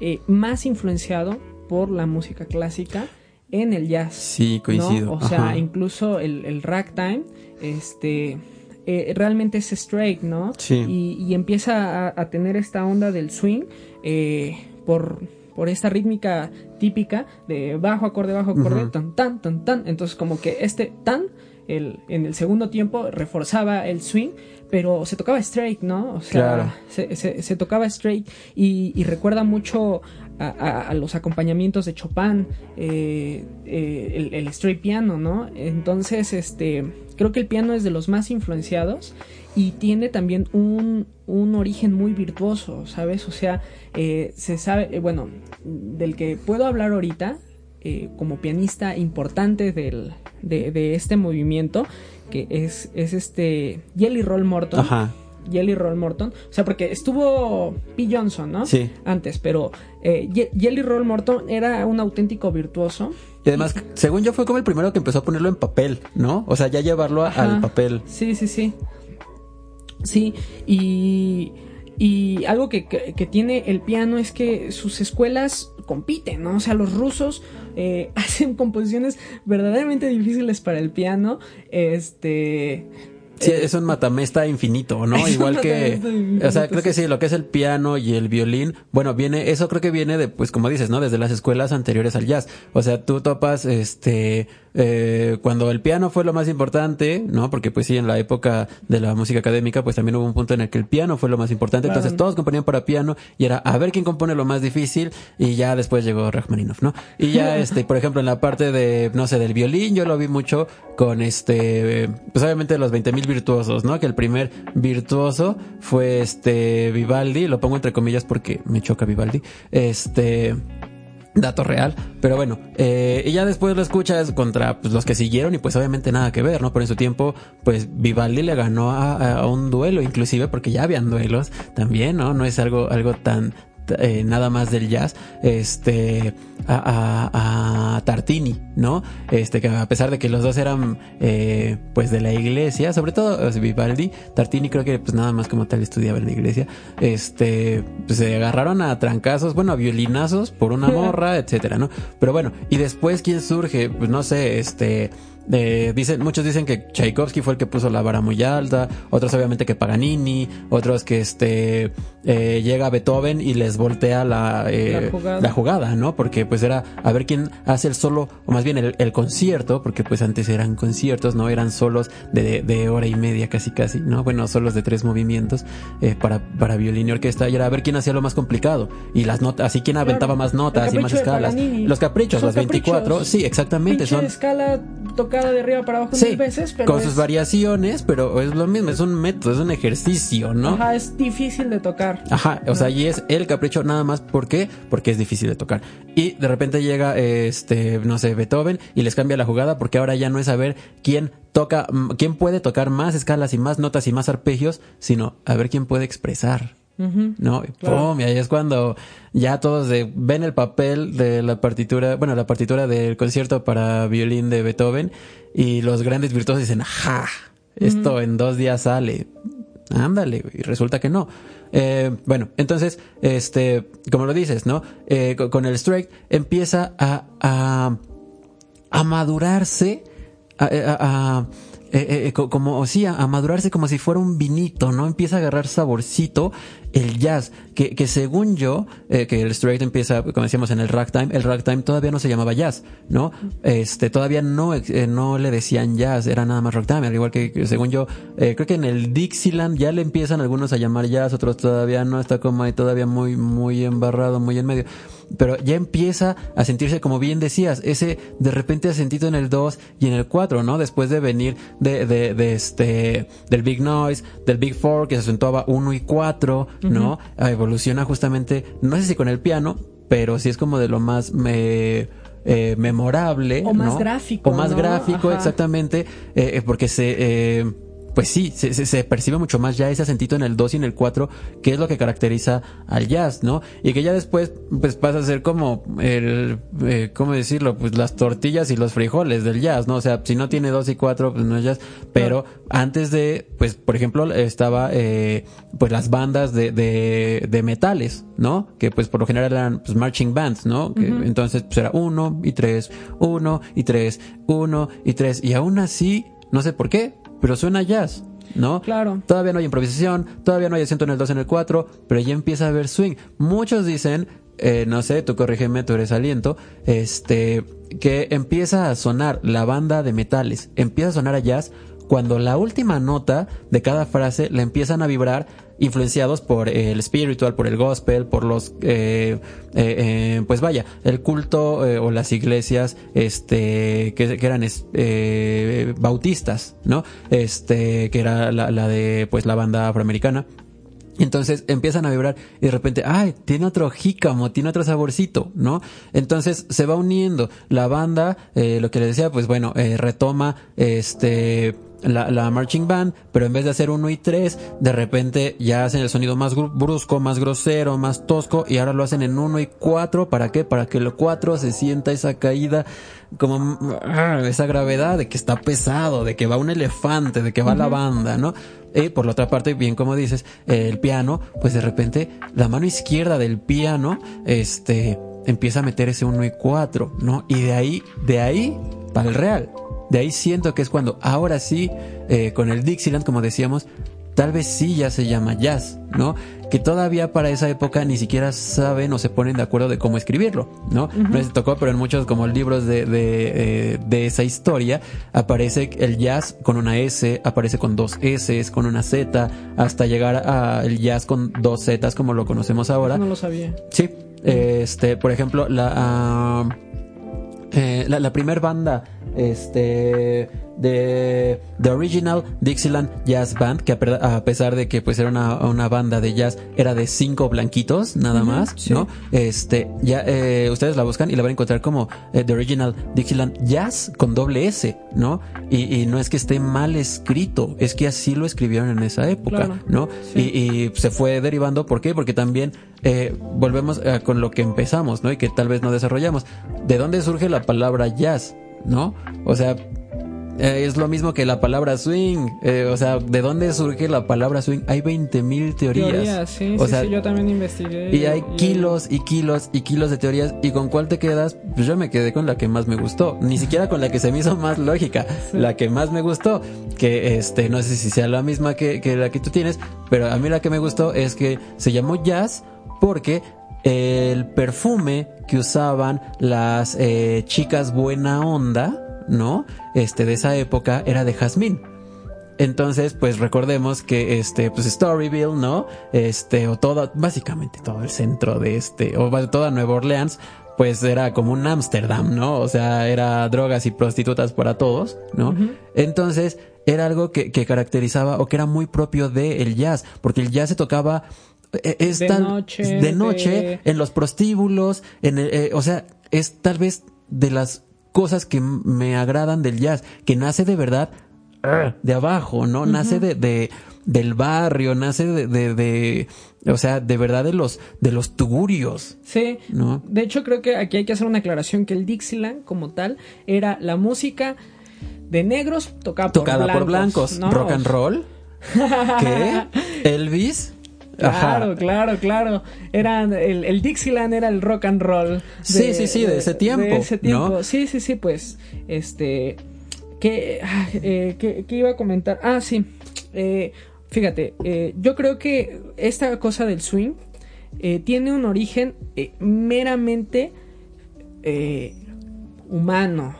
eh, más influenciado por la música clásica en el jazz. Sí, coincido. O sea, incluso el, el ragtime este, eh, realmente es straight, ¿no? Sí. Y, empieza a, tener esta onda del swing eh, por, por esta rítmica típica de bajo acorde, bajo acorde, tan, tan, tan, tan. Entonces como que este tan, el, en el segundo tiempo reforzaba el swing, pero se tocaba straight, ¿no? O sea, se, se, tocaba straight y, y recuerda mucho a, los acompañamientos de Chopin, eh, el, el, straight piano, ¿no? Entonces, este, Creo que el piano es de los más influenciados y tiene también un, un origen muy virtuoso, ¿sabes? O sea, eh, se sabe, eh, bueno, del que puedo hablar ahorita eh, como pianista importante del, de, este movimiento, que es, es este Jelly Roll Morton. Ajá. Jelly Roll Morton. O sea, porque estuvo P. Johnson, ¿no? Sí. Antes, pero Jelly Roll Morton era un auténtico virtuoso. Y además, según yo, fue como el primero que empezó a ponerlo en papel, ¿no? O sea, ya llevarlo al papel. Sí, sí, sí. Sí, y, y algo que, que, tiene el piano es que sus escuelas compiten, ¿no? O sea, los rusos eh, *laughs* hacen composiciones verdaderamente difíciles para el piano. Este Sí, es un matamesta infinito, ¿no? Igual que, o sea, creo que sí, lo que es el piano y el violín, bueno, viene, eso creo que viene de, pues como dices, ¿no? Desde las escuelas anteriores al jazz. O sea, tú topas, este, eh, cuando el piano fue lo más importante, ¿no? Porque pues sí, en la época de la música académica, pues también hubo un punto en el que el piano fue lo más importante. Entonces todos componían para piano y era a ver quién compone lo más difícil y ya después llegó Rachmaninoff, ¿no? Y ya, *laughs* este, por ejemplo, en la parte de, no sé, del violín, yo lo vi mucho con este, pues obviamente los 20.000 virtuosos, ¿no? Que el primer virtuoso fue este Vivaldi, lo pongo entre comillas porque me choca Vivaldi, este, dato real, pero bueno, eh, y ya después lo escuchas contra pues, los que siguieron y pues obviamente nada que ver, ¿no? Pero en su tiempo, pues Vivaldi le ganó a, a, un duelo, inclusive porque ya habían duelos también, ¿no? No es algo, algo tan, eh, nada más del jazz, este, a, a, Tartini, ¿no? Este, que a pesar de que los dos eran, eh, pues de la iglesia, sobre todo Vivaldi, Tartini creo que pues nada más como tal estudiaba en la iglesia, este, pues se agarraron a trancazos, bueno, a violinazos por una *laughs* morra, etcétera, ¿no? Pero bueno, y después, ¿quién surge? Pues no sé, este, dicen, muchos dicen que Tchaikovsky fue el que puso la vara muy alta, otros obviamente que Paganini, otros que este eh, llega Beethoven y les voltea la, eh, la, jugada. ¿no? Porque pues era a ver quién hace el solo, o más bien el, concierto, porque pues antes eran conciertos, ¿no? Eran solos de, de, hora y media casi casi, ¿no? Bueno, solos de tres movimientos eh, para, para violín y orquesta, y era a ver quién hacía lo más complicado, y las notas, así quién aventaba más notas y más escalas. Los caprichos, las 24, sí, exactamente, son... escala tocada de arriba para abajo Sí, mil veces, pero con es, sus variaciones, pero es lo mismo, es un método, es un ejercicio, ¿no? ajá, es difícil de tocar. Ajá, o sea, y es el capricho nada más, ¿por qué? Porque es difícil de tocar. Y de repente llega, este, no sé, Beethoven y les cambia la jugada porque ahora ya no es saber quién toca, quién puede tocar más escalas y más notas y más arpegios, sino a ver quién puede expresar. ¿no? Claro. pum, y ahí es cuando ya todos de- ven el papel de la partitura, bueno, la partitura del concierto para violín de Beethoven y los grandes virtuosos dicen, ajá, esto en dos días sale. Ándale, y resulta que no. Eh, bueno, entonces, este, como lo dices, ¿no? Eh, co- con el strike empieza a, a, a madurarse, a, a- a- eh, eh, co- como, sí, a, madurarse como si fuera un vinito, ¿no? Empieza a agarrar saborcito el jazz, que, que según yo, eh, que el straight empieza, como decíamos en el ragtime, el ragtime todavía no se llamaba jazz, ¿no? Este, todavía no, eh, no le decían jazz, era nada más ragtime, al igual que, que según yo, eh, creo que en el Dixieland ya le empiezan algunos a llamar jazz, otros todavía no, está como ahí todavía muy, muy embarrado, muy en medio pero ya empieza a sentirse, como bien decías, ese de repente asentito en el 2 y en el 4, ¿no? Después de venir de, de, de este, del Big Noise, del Big Four, que se acentuaba 1 y 4, ¿no? Evoluciona justamente, no sé si con el piano, pero sí es como de lo más me, eh, memorable. O más ¿no? gráfico, O más ¿no? gráfico, Ajá. exactamente, eh, eh, porque se... eh, pues sí, se, se, se percibe mucho más ya ese acentito en el 2 y en el 4, que es lo que caracteriza al jazz, ¿no? Y que ya después, pues pasa a ser como el, eh, ¿cómo decirlo? Pues las tortillas y los frijoles del jazz, ¿no? O sea, si no tiene 2 y 4, pues no es jazz. Pero antes de, pues, por ejemplo, estaba, eh, pues las bandas de, de, de metales, ¿no? Que pues por lo general eran, pues, marching bands, ¿no? Que, Entonces, pues era 1 y 3, 1 y 3, 1 y 3. Y aún así, no sé por qué, pero suena jazz, ¿no? Claro. Todavía no hay improvisación, todavía no hay acento en el 2 en el 4, pero ya empieza a haber swing. Muchos dicen, eh, no sé, tú corrígeme, tú eres aliento, este, que empieza a sonar la banda de metales, empieza a sonar a jazz cuando la última nota de cada frase le empiezan a vibrar influenciados por el spiritual, por el gospel, por los, eh, eh, eh, pues vaya, el culto eh, o las iglesias, este, que, eran bautistas, ¿no? Este, que era la, de, pues la banda afroamericana. Entonces empiezan a vibrar y de repente, ay, tiene otro jícamo, tiene otro saborcito, ¿no? Entonces se va uniendo la banda, lo que les decía, pues bueno, retoma este la, la marching band, pero en vez de hacer uno y tres, de repente ya hacen el sonido más brusco, más grosero, más tosco, y ahora lo hacen en uno y cuatro, ¿para qué? Para que el cuatro se sienta esa caída, como ah, esa gravedad de que está pesado, de que va un elefante, de que va la banda, ¿no? Y por la otra parte, bien como dices, eh, el piano, pues de repente la mano izquierda del piano, este, empieza a meter ese 1 y 4, ¿no? Y de ahí, de ahí, para el real. De ahí siento que es cuando ahora sí, eh, con el Dixieland, como decíamos, tal vez sí ya se llama jazz, ¿no? Que todavía para esa época ni siquiera saben o se ponen de acuerdo de cómo escribirlo, ¿no? No les tocó, pero en muchos como libros de, de, eh, de esa historia aparece el jazz con una S, aparece con dos S, con una Z, hasta llegar al jazz con dos Z como lo conocemos ahora. No lo sabía. Sí, este, por ejemplo, la, ah, eh, la, la primer banda, este, de The Original Dixieland Jazz Band, que a, pesar de que pues era una, una banda de jazz, era de cinco blanquitos, nada más, sí. ¿no? Este, ya, eh, ustedes la buscan y la van a encontrar como eh, The Original Dixieland Jazz con doble S, ¿no? Y, y no es que esté mal escrito, es que así lo escribieron en esa época, Claro. ¿no? Sí. Y, y se fue derivando, ¿por qué? Porque también eh, volvemos con lo que empezamos, ¿no? Y que tal vez no desarrollamos. ¿De dónde surge la palabra jazz? ¿No? O sea, eh, es lo mismo que la palabra swing. eh, o sea, ¿de dónde surge la palabra swing? Hay 20 mil teorías. Teorías, sí, o sí, sea, sí, yo también investigué. y hay kilos y kilos y kilos de teorías. ¿Y con cuál te quedas? Pues yo me quedé con la que más me gustó. Ni siquiera con la que se me hizo más lógica. Sí. La que más me gustó. Que este, no sé si sea la misma que, que la que tú tienes. Pero a mí la que me gustó es que se llamó jazz porque el perfume que usaban las eh, chicas buena onda, ¿no? Este, de esa época era de jazmín. Entonces, pues recordemos que este, pues Storyville, ¿no? Este, o todo, básicamente todo el centro de este, o toda Nueva Orleans, pues era como un Ámsterdam, ¿no? O sea, era drogas y prostitutas para todos, ¿no? Entonces, era algo que, que, caracterizaba o que era muy propio del jazz, porque el jazz se tocaba es de noche, de noche en los prostíbulos, en el, eh, o sea, es tal vez de las cosas que me agradan del jazz, que nace de verdad de abajo, ¿no? Nace de, de, del barrio, nace de, de, de, o sea, de verdad de los, de los tugurios. Sí. ¿no? De hecho, creo que aquí hay que hacer una aclaración que el Dixieland, como tal, era la música de negros tocada, por blancos. Rock and roll. *laughs* ¿Qué? Elvis. Claro, claro, claro. Era el, el, Dixieland era el rock and roll. sí, sí, sí, de, ese tiempo. De ese tiempo. Sí, sí, sí, pues, este, ¿qué, eh, iba a comentar? Ah, sí. Eh, fíjate, eh, yo creo que esta cosa del swing eh, tiene un origen eh, meramente humano.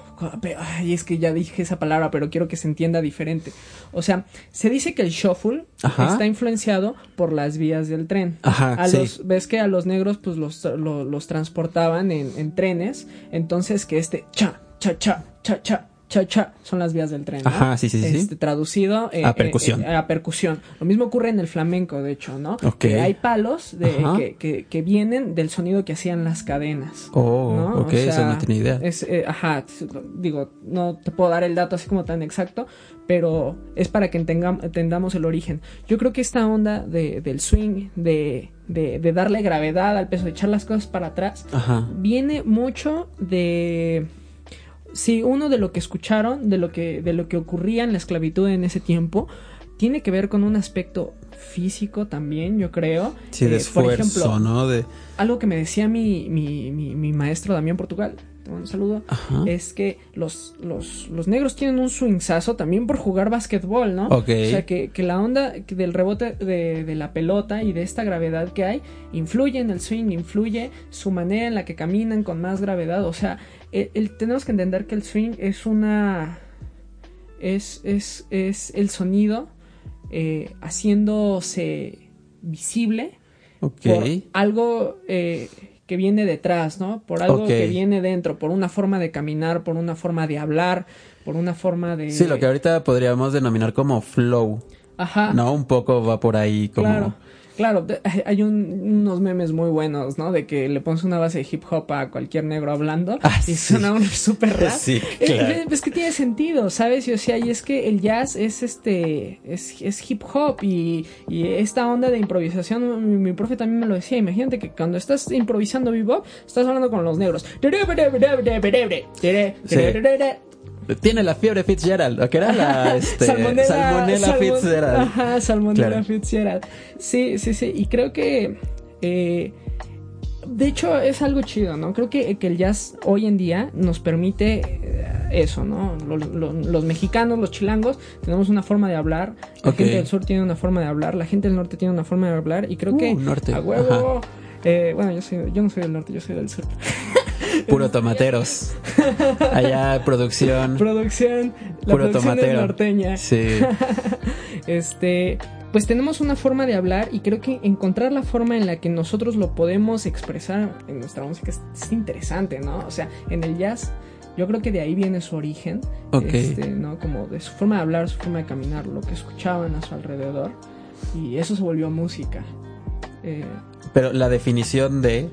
Ay, es que ya dije esa palabra, pero quiero que se entienda diferente. O sea, se dice que el shuffle está influenciado por las vías del tren. Ajá, a los, ves que a los negros pues los, los, transportaban en, en, trenes, entonces que este cha, cha, cha, cha, cha, cha-cha son las vías del tren. Ajá, sí, sí, sí. Este, traducido eh, a percusión. Eh, a percusión. Lo mismo ocurre en el flamenco, de hecho, ¿no? Que hay palos de, que, que, vienen del sonido que hacían las cadenas. Oh, ¿no? ok, eso no tenía idea. Es, eh, ajá, digo, no te puedo dar el dato así como tan exacto, pero es para que entendamos el origen. Yo creo que esta onda de, del swing, de, de, de darle gravedad al peso, de echar las cosas para atrás, viene mucho de Sí, uno de lo que escucharon, de lo que, de lo que ocurría en la esclavitud en ese tiempo, tiene que ver con un aspecto físico también, yo creo. Sí, de eh, esfuerzo, ¿no? De... Algo que me decía mi, mi, mi, maestro Damián Portugal, un saludo, es que los, los, los, negros tienen un swingsazo también por jugar básquetbol, ¿no? O sea, que, que la onda del rebote de, de, la pelota y de esta gravedad que hay influye en el swing, influye su manera en la que caminan con más gravedad, o sea, el, tenemos que entender que el swing es una. Es, es, es el sonido eh, haciéndose visible por algo eh, que viene detrás, ¿no? Por algo que viene dentro, por una forma de caminar, por una forma de hablar, por una forma de... Sí, lo que ahorita podríamos denominar como flow. Ajá. No, un poco va por ahí como... Claro, hay unos memes muy buenos, ¿no? De que le pones una base de hip hop a cualquier negro hablando ah, y suena un *laughs* súper rap. Sí, claro. Es, que tiene sentido, ¿sabes? Y, o sea, y es que el jazz es este, es, es hip hop y, y, esta onda de improvisación, mi, profe también me lo decía, imagínate que cuando estás improvisando bebop, estás hablando con los negros. Tiene la fiebre Fitzgerald, ¿o qué era la este, salmonella, Fitzgerald? Ajá, salmonella Fitzgerald. Sí, sí, sí. Y creo que. Eh, de hecho, es algo chido, ¿no? Creo que, que el jazz hoy en día nos permite eh, eso, ¿no? Los, mexicanos, los chilangos, tenemos una forma de hablar. La gente del sur tiene una forma de hablar. La gente del norte tiene una forma de hablar. Y creo que. Uh, norte. A huevo. Eh, bueno, yo, soy, yo no soy del norte, yo soy del sur. *laughs* Puro tomateros. Allá producción. Producción. La Puro producción tomatero. norteña. Sí. *laughs* este, pues tenemos una forma de hablar y creo que encontrar la forma en la que nosotros lo podemos expresar en nuestra música es, interesante, ¿no? O sea, en el jazz yo creo que de ahí viene su origen, este, ¿no? Como de su forma de hablar, su forma de caminar, lo que escuchaban a su alrededor y eso se volvió música. Eh, Pero la definición de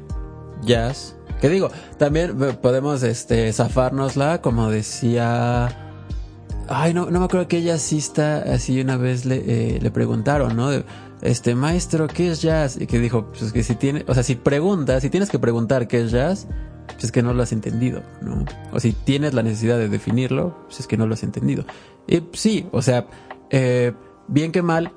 jazz que digo, también podemos este zafárnosla, como decía. Ay, no, no me acuerdo que ella asista así una vez le, eh, le preguntaron, ¿no? este maestro, ¿qué es jazz? Y que dijo, pues que si tiene, o sea, si preguntas, si tienes que preguntar qué es jazz, pues es que no lo has entendido, ¿no? O si tienes la necesidad de definirlo, pues es que no lo has entendido. Y sí, o sea, eh, bien que mal,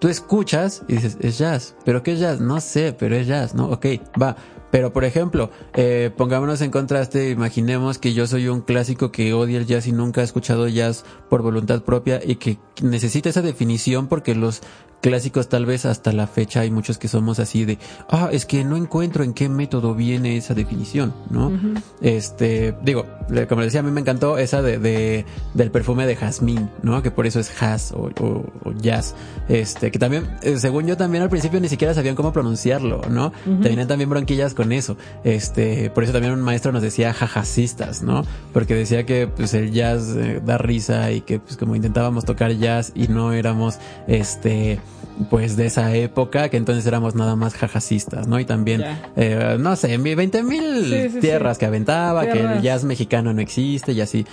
tú escuchas y dices, es jazz, pero ¿qué es jazz? No sé, pero es jazz, ¿no? Ok, va. Pero, por ejemplo, eh, pongámonos en contraste, imaginemos que yo soy un clásico que odia el jazz y nunca ha escuchado jazz por voluntad propia y que necesita esa definición porque los clásicos tal vez hasta la fecha hay muchos que somos así de, ah, es que no encuentro en qué método viene esa definición, ¿no? Este, digo, como les decía, a mí me encantó esa de, de del perfume de jazmín, ¿no? Que por eso es jazz o, o, jazz. Este, que también, eh, según yo también al principio ni siquiera sabían cómo pronunciarlo, ¿no? Tenían también bronquillas con eso. Este, por eso también un maestro nos decía jajacistas, ¿no? Porque decía que pues el jazz eh, da risa y que pues como intentábamos tocar jazz y no éramos, este, pues de esa época, que entonces éramos nada más jajacistas, ¿no? Y también, eh, no sé, 20 mil tierras que aventaba, que el jazz mexicano no existe y así.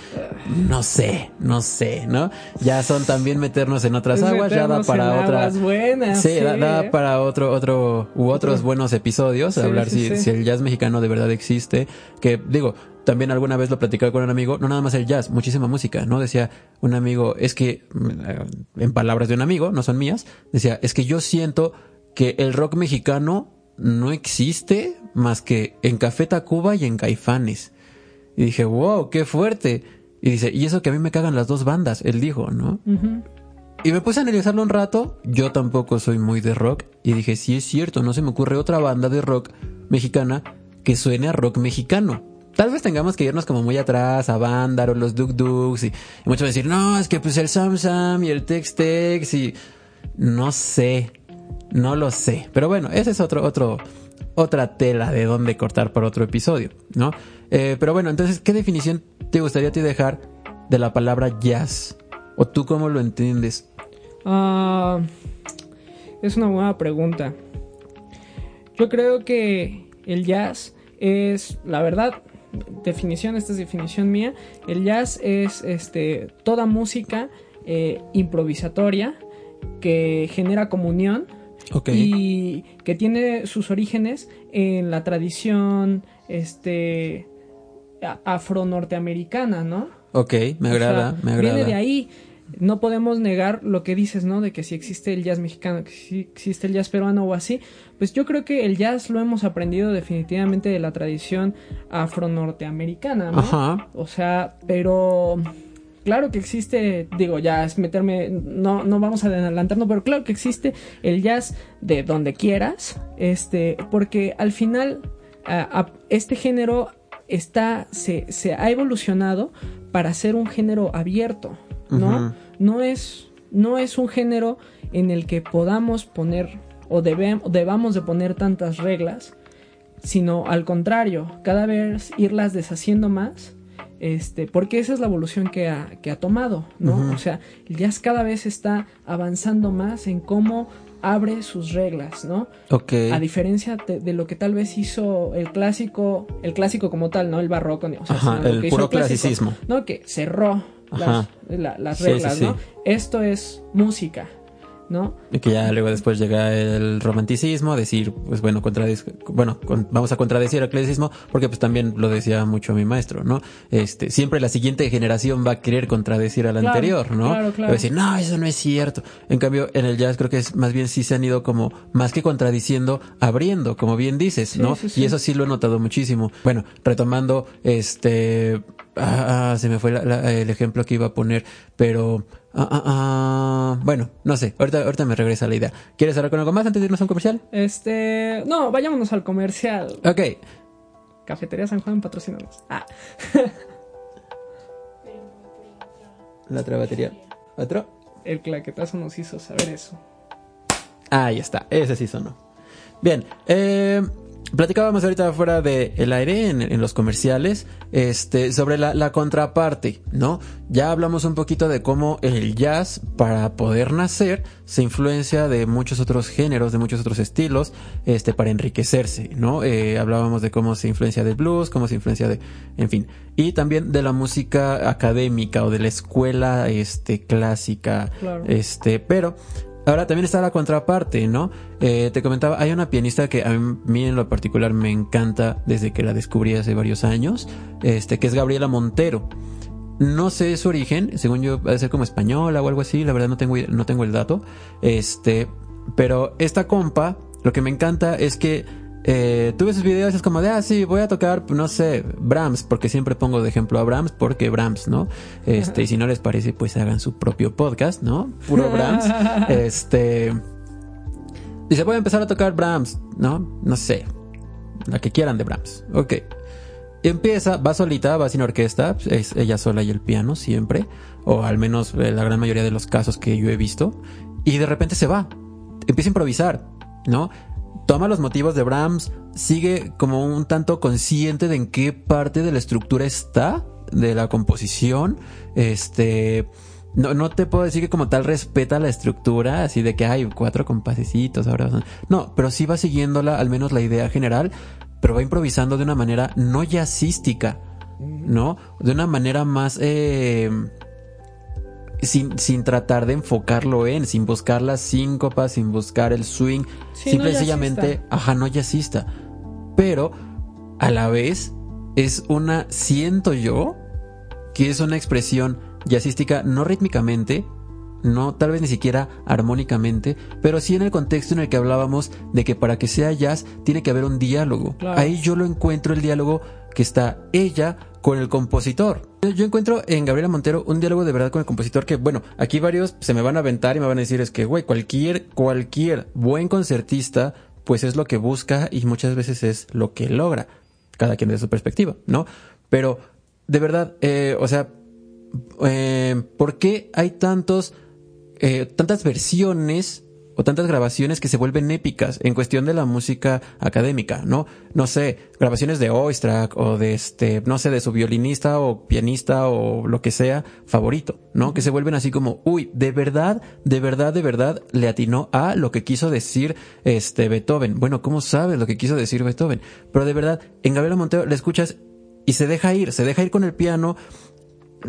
No sé, no sé, ¿no? Ya son también meternos en otras aguas, ya da para otras. Buenas, sí, Da, para otro, otro, u otros buenos episodios, hablar si, si el jazz mexicano de verdad existe, que digo, también alguna vez lo platicaba con un amigo, no nada más el jazz, muchísima música, ¿no? Decía un amigo, es que, eh, en palabras de un amigo, no son mías, decía, es que yo siento que el rock mexicano no existe más que en Café Tacuba y en Caifanes. Y dije, wow, qué fuerte. Y dice, y eso que a mí me cagan las dos bandas, él dijo, ¿no? Y me puse a analizarlo un rato, yo tampoco soy muy de rock, y dije, sí es cierto, no se me ocurre otra banda de rock mexicana que suene a rock mexicano. Tal vez tengamos que irnos como muy atrás a Bandar o los Duk Duks y, muchos decir, no, es que pues el Sam Sam y el Tex Tex y no sé, no lo sé. Pero bueno, ese es otro, otro, otra tela de dónde cortar para otro episodio, ¿no? Eh, pero bueno, entonces, ¿qué definición te gustaría a ti dejar de la palabra jazz? ¿O tú cómo lo entiendes? Ah, es una buena pregunta. Yo creo que el jazz es, la verdad, definición, esta es definición mía, el jazz es este, toda música eh, improvisatoria que genera comunión y que tiene sus orígenes en la tradición este, afro-norteamericana, ¿no? Ok, me agrada, me agrada. Viene de ahí no podemos negar lo que dices, ¿no? De que si existe el jazz mexicano, que si existe el jazz peruano o así, pues yo creo que el jazz lo hemos aprendido definitivamente de la tradición afro-norteamericana, ¿no? Ajá. O sea, pero claro que existe, digo, ya es meterme, no, no vamos a adelantarnos, pero claro que existe el jazz de donde quieras, este, porque al final este género está, se, se ha evolucionado para ser un género abierto, ¿no? No es, no es un género en el que podamos poner o debamos de poner tantas reglas, sino al contrario, cada vez irlas deshaciendo más, este, porque esa es la evolución que ha, que ha tomado, ¿no? O sea, el jazz cada vez está avanzando más en cómo abre sus reglas, ¿no? Ok. A diferencia de, lo que tal vez hizo el clásico, el clásico como tal, ¿no? El barroco, o sea, el puro clasicismo. ¿no? Que cerró las, reglas, ¿no? Esto es música, ¿no? Y que ya luego después llega el romanticismo, decir, pues bueno, bueno, vamos a contradecir al clasicismo, porque pues también lo decía mucho mi maestro, ¿no? Este, siempre la siguiente generación va a querer contradecir al anterior, ¿no? Claro, claro. Va a decir, no, eso no es cierto. En cambio, en el jazz creo que es más bien sí se han ido como, más que contradiciendo, abriendo, como bien dices, ¿no? y eso sí lo he notado muchísimo. Bueno, retomando, este, Ah, ah, se me fue el ejemplo que iba a poner, pero... Ah, ah, ah, bueno, no sé, ahorita, ahorita me regresa la idea. ¿Quieres hablar con algo más antes de irnos a un comercial? Este... No, vayámonos al comercial. Ok. Cafetería San Juan, patrocinamos. Ah. la otra batería. ¿Otro? El claquetazo nos hizo saber eso. Ahí está, ese sí sonó. Bien, eh... Platicábamos ahorita fuera del el aire, en, los comerciales, este, sobre la, la, contraparte, ¿no? Ya hablamos un poquito de cómo el jazz, para poder nacer, se influencia de muchos otros géneros, de muchos otros estilos, este, para enriquecerse, ¿no? Eh, hablábamos de cómo se influencia del blues, cómo se influencia de, en fin, y también de la música académica o de la escuela, este, clásica, este, pero Ahora también está la contraparte, ¿no? Eh, te comentaba, hay una pianista que a mí en lo particular me encanta desde que la descubrí hace varios años, este, que es Gabriela Montero. No sé su origen, según yo, debe ser como española o algo así, la verdad no tengo, no tengo el dato. Este, pero esta compa, lo que me encanta es que eh, tuve sus videos es como de, ah, sí, voy a tocar, no sé, Brahms, porque siempre pongo de ejemplo a Brahms, porque Brahms, ¿no? Este, y si no les parece, pues hagan su propio podcast, ¿no? Puro Brahms. *laughs* este, Dice, voy a empezar a tocar Brahms, ¿no? No sé. La que quieran de Brahms. Ok. Y empieza, va solita, va sin orquesta, es ella sola y el piano siempre, o al menos eh, la gran mayoría de los casos que yo he visto, y de repente se va, empieza a improvisar, ¿no? Toma los motivos de Brahms, sigue como un tanto consciente de en qué parte de la estructura está, de la composición, este, no, no te puedo decir que como tal respeta la estructura, así de que hay cuatro compasecitos ahora. No, pero sí va siguiéndola, al menos la idea general, pero va improvisando de una manera no jazzística, ¿no? De una manera más... Eh, sin, sin tratar de enfocarlo en, sin buscar las síncopas, sin buscar el swing, simple y sencillamente, ajá, no jazzista. Pero a la vez es una, siento yo, que es una expresión jazzística no rítmicamente, no tal vez ni siquiera armónicamente, pero sí en el contexto en el que hablábamos de que para que sea jazz tiene que haber un diálogo. Ahí yo lo encuentro el diálogo que está ella con el compositor. Yo encuentro en Gabriela Montero un diálogo de verdad con el compositor que, bueno, aquí varios se me van a aventar y me van a decir es que, güey, cualquier, cualquier buen concertista, pues es lo que busca y muchas veces es lo que logra. Cada quien de su perspectiva, ¿no? Pero, de verdad, eh, o sea, eh, ¿por qué hay tantos, eh, tantas versiones o tantas grabaciones que se vuelven épicas en cuestión de la música académica, ¿no? No sé, grabaciones de Oistrakh o de este, no sé, de su violinista o pianista o lo que sea favorito, ¿no? Que se vuelven así como, uy, de verdad, de verdad, de verdad le atinó a lo que quiso decir este Beethoven. Bueno, ¿cómo sabes lo que quiso decir Beethoven? Pero de verdad, en Gabriela Montero le escuchas y se deja ir, se deja ir con el piano,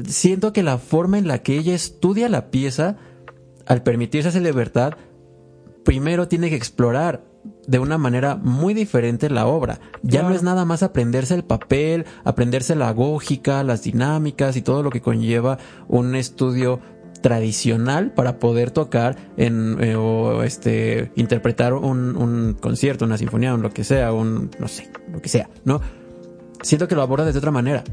siento que la forma en la que ella estudia la pieza, al permitirse esa libertad, primero tiene que explorar de una manera muy diferente la obra. Ya no es nada más aprenderse el papel, aprenderse la gógica, las dinámicas y todo lo que conlleva un estudio tradicional para poder tocar en eh, o este interpretar un, un concierto, una sinfonía, un lo que sea, un no sé, lo que sea, ¿no? Siento que lo aborda de otra manera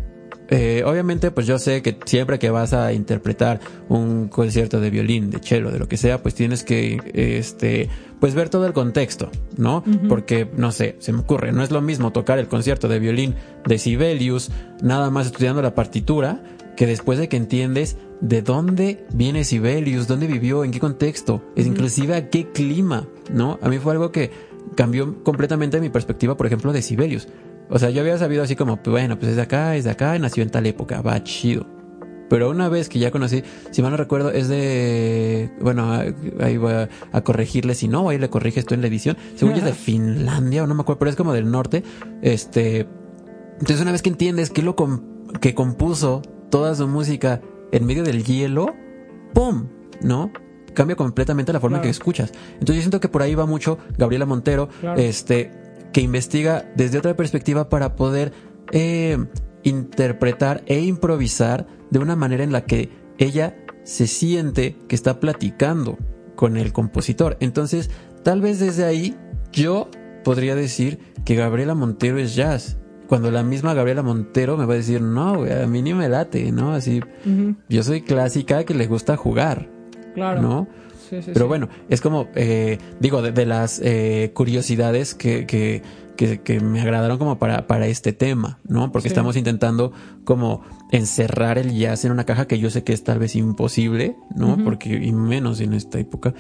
eh, obviamente, pues yo sé que siempre que vas a interpretar un concierto de violín, de cello, de lo que sea, pues tienes que, este, pues ver todo el contexto, ¿no? Porque, no sé, se me ocurre, no es lo mismo tocar el concierto de violín de Sibelius, nada más estudiando la partitura, que después de que entiendes de dónde viene Sibelius, dónde vivió, en qué contexto, es inclusive a qué clima, ¿no? A mí fue algo que cambió completamente mi perspectiva, por ejemplo, de Sibelius. O sea, yo había sabido así como, pues, bueno, pues es de acá, es de acá, nació en tal época, va chido. Pero una vez que ya conocí, si mal no recuerdo, es de. Bueno, ahí voy a, corregirle. Si no, ahí le corriges tú en la edición. Según yo es de Finlandia o no me acuerdo, pero es como del norte. Este. Entonces, una vez que entiendes que lo que compuso toda su música en medio del hielo, ¡pum! ¿No? Cambia completamente la forma en que escuchas. Entonces, yo siento que por ahí va mucho Gabriela Montero. Este que investiga desde otra perspectiva para poder eh, interpretar e improvisar de una manera en la que ella se siente que está platicando con el compositor. Entonces, tal vez desde ahí yo podría decir que Gabriela Montero es jazz. Cuando la misma Gabriela Montero me va a decir, no, a mí ni me late, ¿no? Así, yo soy clásica que le gusta jugar. Claro. ¿No? Pero bueno, es como, eh, digo, de, las eh, curiosidades que, que, que, me agradaron como para, para este tema, ¿no? Porque estamos intentando como encerrar el jazz en una caja que yo sé que es tal vez imposible, ¿no? Porque, y menos en esta época,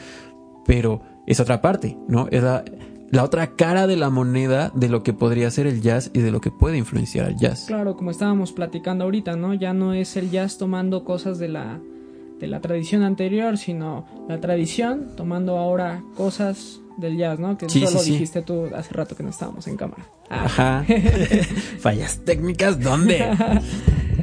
pero es otra parte, ¿no? Es la, la otra cara de la moneda de lo que podría ser el jazz y de lo que puede influenciar al jazz. Claro, como estábamos platicando ahorita, ¿no? Ya no es el jazz tomando cosas de la de la tradición anterior, sino la tradición tomando ahora cosas del jazz, ¿no? Que sí, solo dijiste tú hace rato que no estábamos en cámara. Ah. Ajá. *laughs* fallas técnicas, ¿dónde?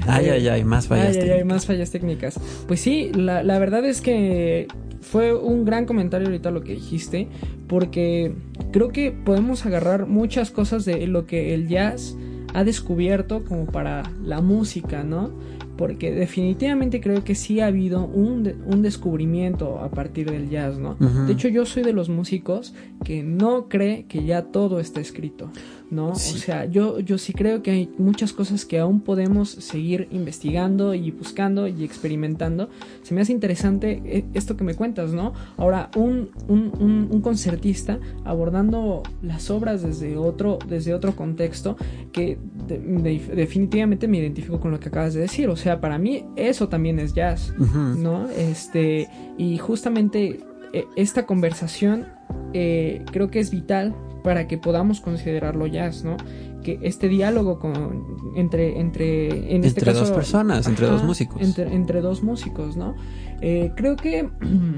Ay, ay, ay, más fallas técnicas. Ay, ay, más fallas técnicas. Pues sí, la, la verdad es que fue un gran comentario ahorita lo que dijiste, porque creo que podemos agarrar muchas cosas de lo que el jazz ha descubierto como para la música, ¿no? Porque definitivamente creo que sí ha habido un, un descubrimiento a partir del jazz, ¿no? De hecho, yo soy de los músicos que no cree que ya todo está escrito. ¿no? O sea, yo, yo sí creo que hay muchas cosas que aún podemos seguir investigando y buscando y experimentando. Se me hace interesante eh, esto que me cuentas, ¿no? Ahora, un, un, un, concertista abordando las obras desde otro, desde otro contexto que definitivamente me identifico con lo que acabas de decir. O sea, para mí eso también es jazz, ¿no? Este, y justamente eh, esta conversación eh, creo que es vital para que podamos considerarlo jazz, ¿no? Que este diálogo con, entre, entre, en este caso, dos personas, entre dos músicos. Entre, dos músicos, ¿no? Eh, creo que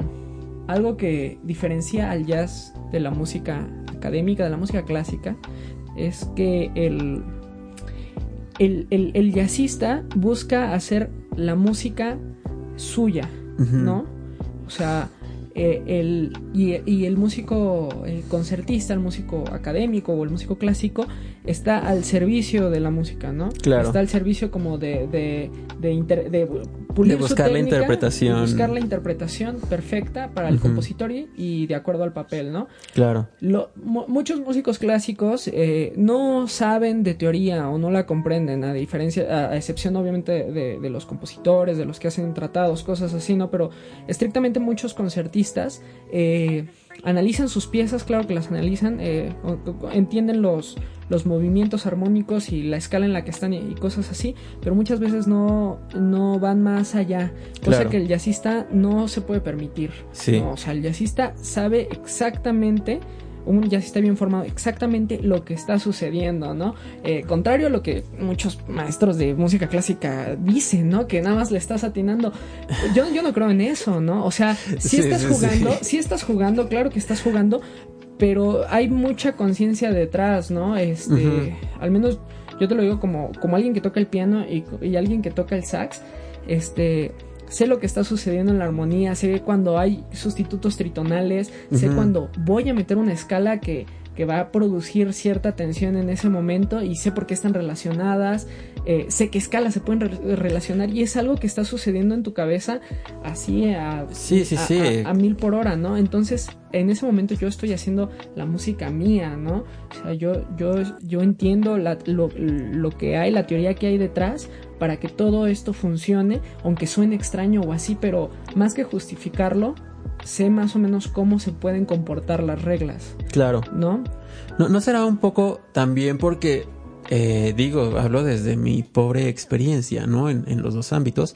*clears throat* algo que diferencia al jazz de la música académica, de la música clásica, es que el, el, el, jazzista busca hacer la música suya, ¿no? O sea, eh, el, y, el músico el concertista, el músico académico o el músico clásico está al servicio de la música, ¿no? Claro. Está al servicio como de, de, de, buscar la interpretación. buscar la interpretación perfecta para el compositor y, de acuerdo al papel, ¿no? Claro. muchos músicos clásicos eh, no saben de teoría o no la comprenden, a diferencia, a, excepción obviamente de, los compositores, de los que hacen tratados, cosas así, ¿no? Pero estrictamente muchos concertistas eh, analizan sus piezas, claro que las analizan, eh, entienden los, los movimientos armónicos y la escala en la que están y, cosas así, pero muchas veces no, no van más allá, cosa que el jazzista no se puede permitir. o sea, el jazzista sabe exactamente un jazzista bien formado exactamente lo que está sucediendo, ¿no? Eh, contrario a lo que muchos maestros de música clásica dicen, ¿no? Que nada más le estás atinando. Yo, yo no creo en eso, ¿no? O sea, si *laughs* estás jugando, si estás jugando, claro que estás jugando, pero hay mucha conciencia detrás, ¿no? Este, al menos yo te lo digo como, como alguien que toca el piano y, y, alguien que toca el sax, este, sé lo que está sucediendo en la armonía, sé cuando hay sustitutos tritonales, sé cuando voy a meter una escala que que va a producir cierta tensión en ese momento y sé por qué están relacionadas, eh, sé qué escalas se pueden relacionar y es algo que está sucediendo en tu cabeza así a, sí, sí, sí. a, mil por hora, ¿no? Entonces, en ese momento yo estoy haciendo la música mía, ¿no? O sea, yo, yo, yo entiendo lo, lo que hay, la teoría que hay detrás para que todo esto funcione, aunque suene extraño o así, pero más que justificarlo, sé más o menos cómo se pueden comportar las reglas. Claro. ¿No? ¿No, será un poco también porque, eh, digo, hablo desde mi pobre experiencia, ¿no? En, los dos ámbitos,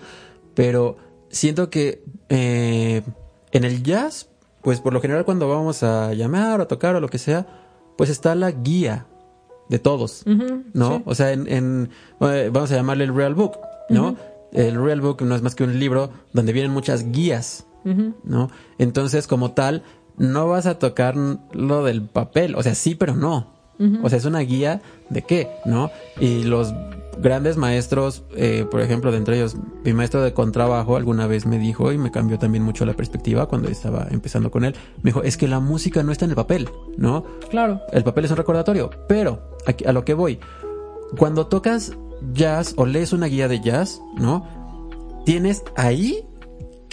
pero siento que eh, en el jazz, pues por lo general cuando vamos a llamar o a tocar o lo que sea, pues está la guía de todos, ¿no? O sea, en, eh, vamos a llamarle el Real Book, ¿no? El Real Book no es más que un libro donde vienen muchas guías ¿no? Entonces, como tal, no vas a tocar lo del papel, o sea, sí, pero no. O sea, es una guía de qué, ¿no? Y los grandes maestros, eh, por ejemplo, de entre ellos, mi maestro de contrabajo alguna vez me dijo, y me cambió también mucho la perspectiva cuando estaba empezando con él, me dijo, es que la música no está en el papel, ¿no? Claro. El papel es un recordatorio, pero a lo que voy, cuando tocas jazz o lees una guía de jazz, ¿no? Tienes ahí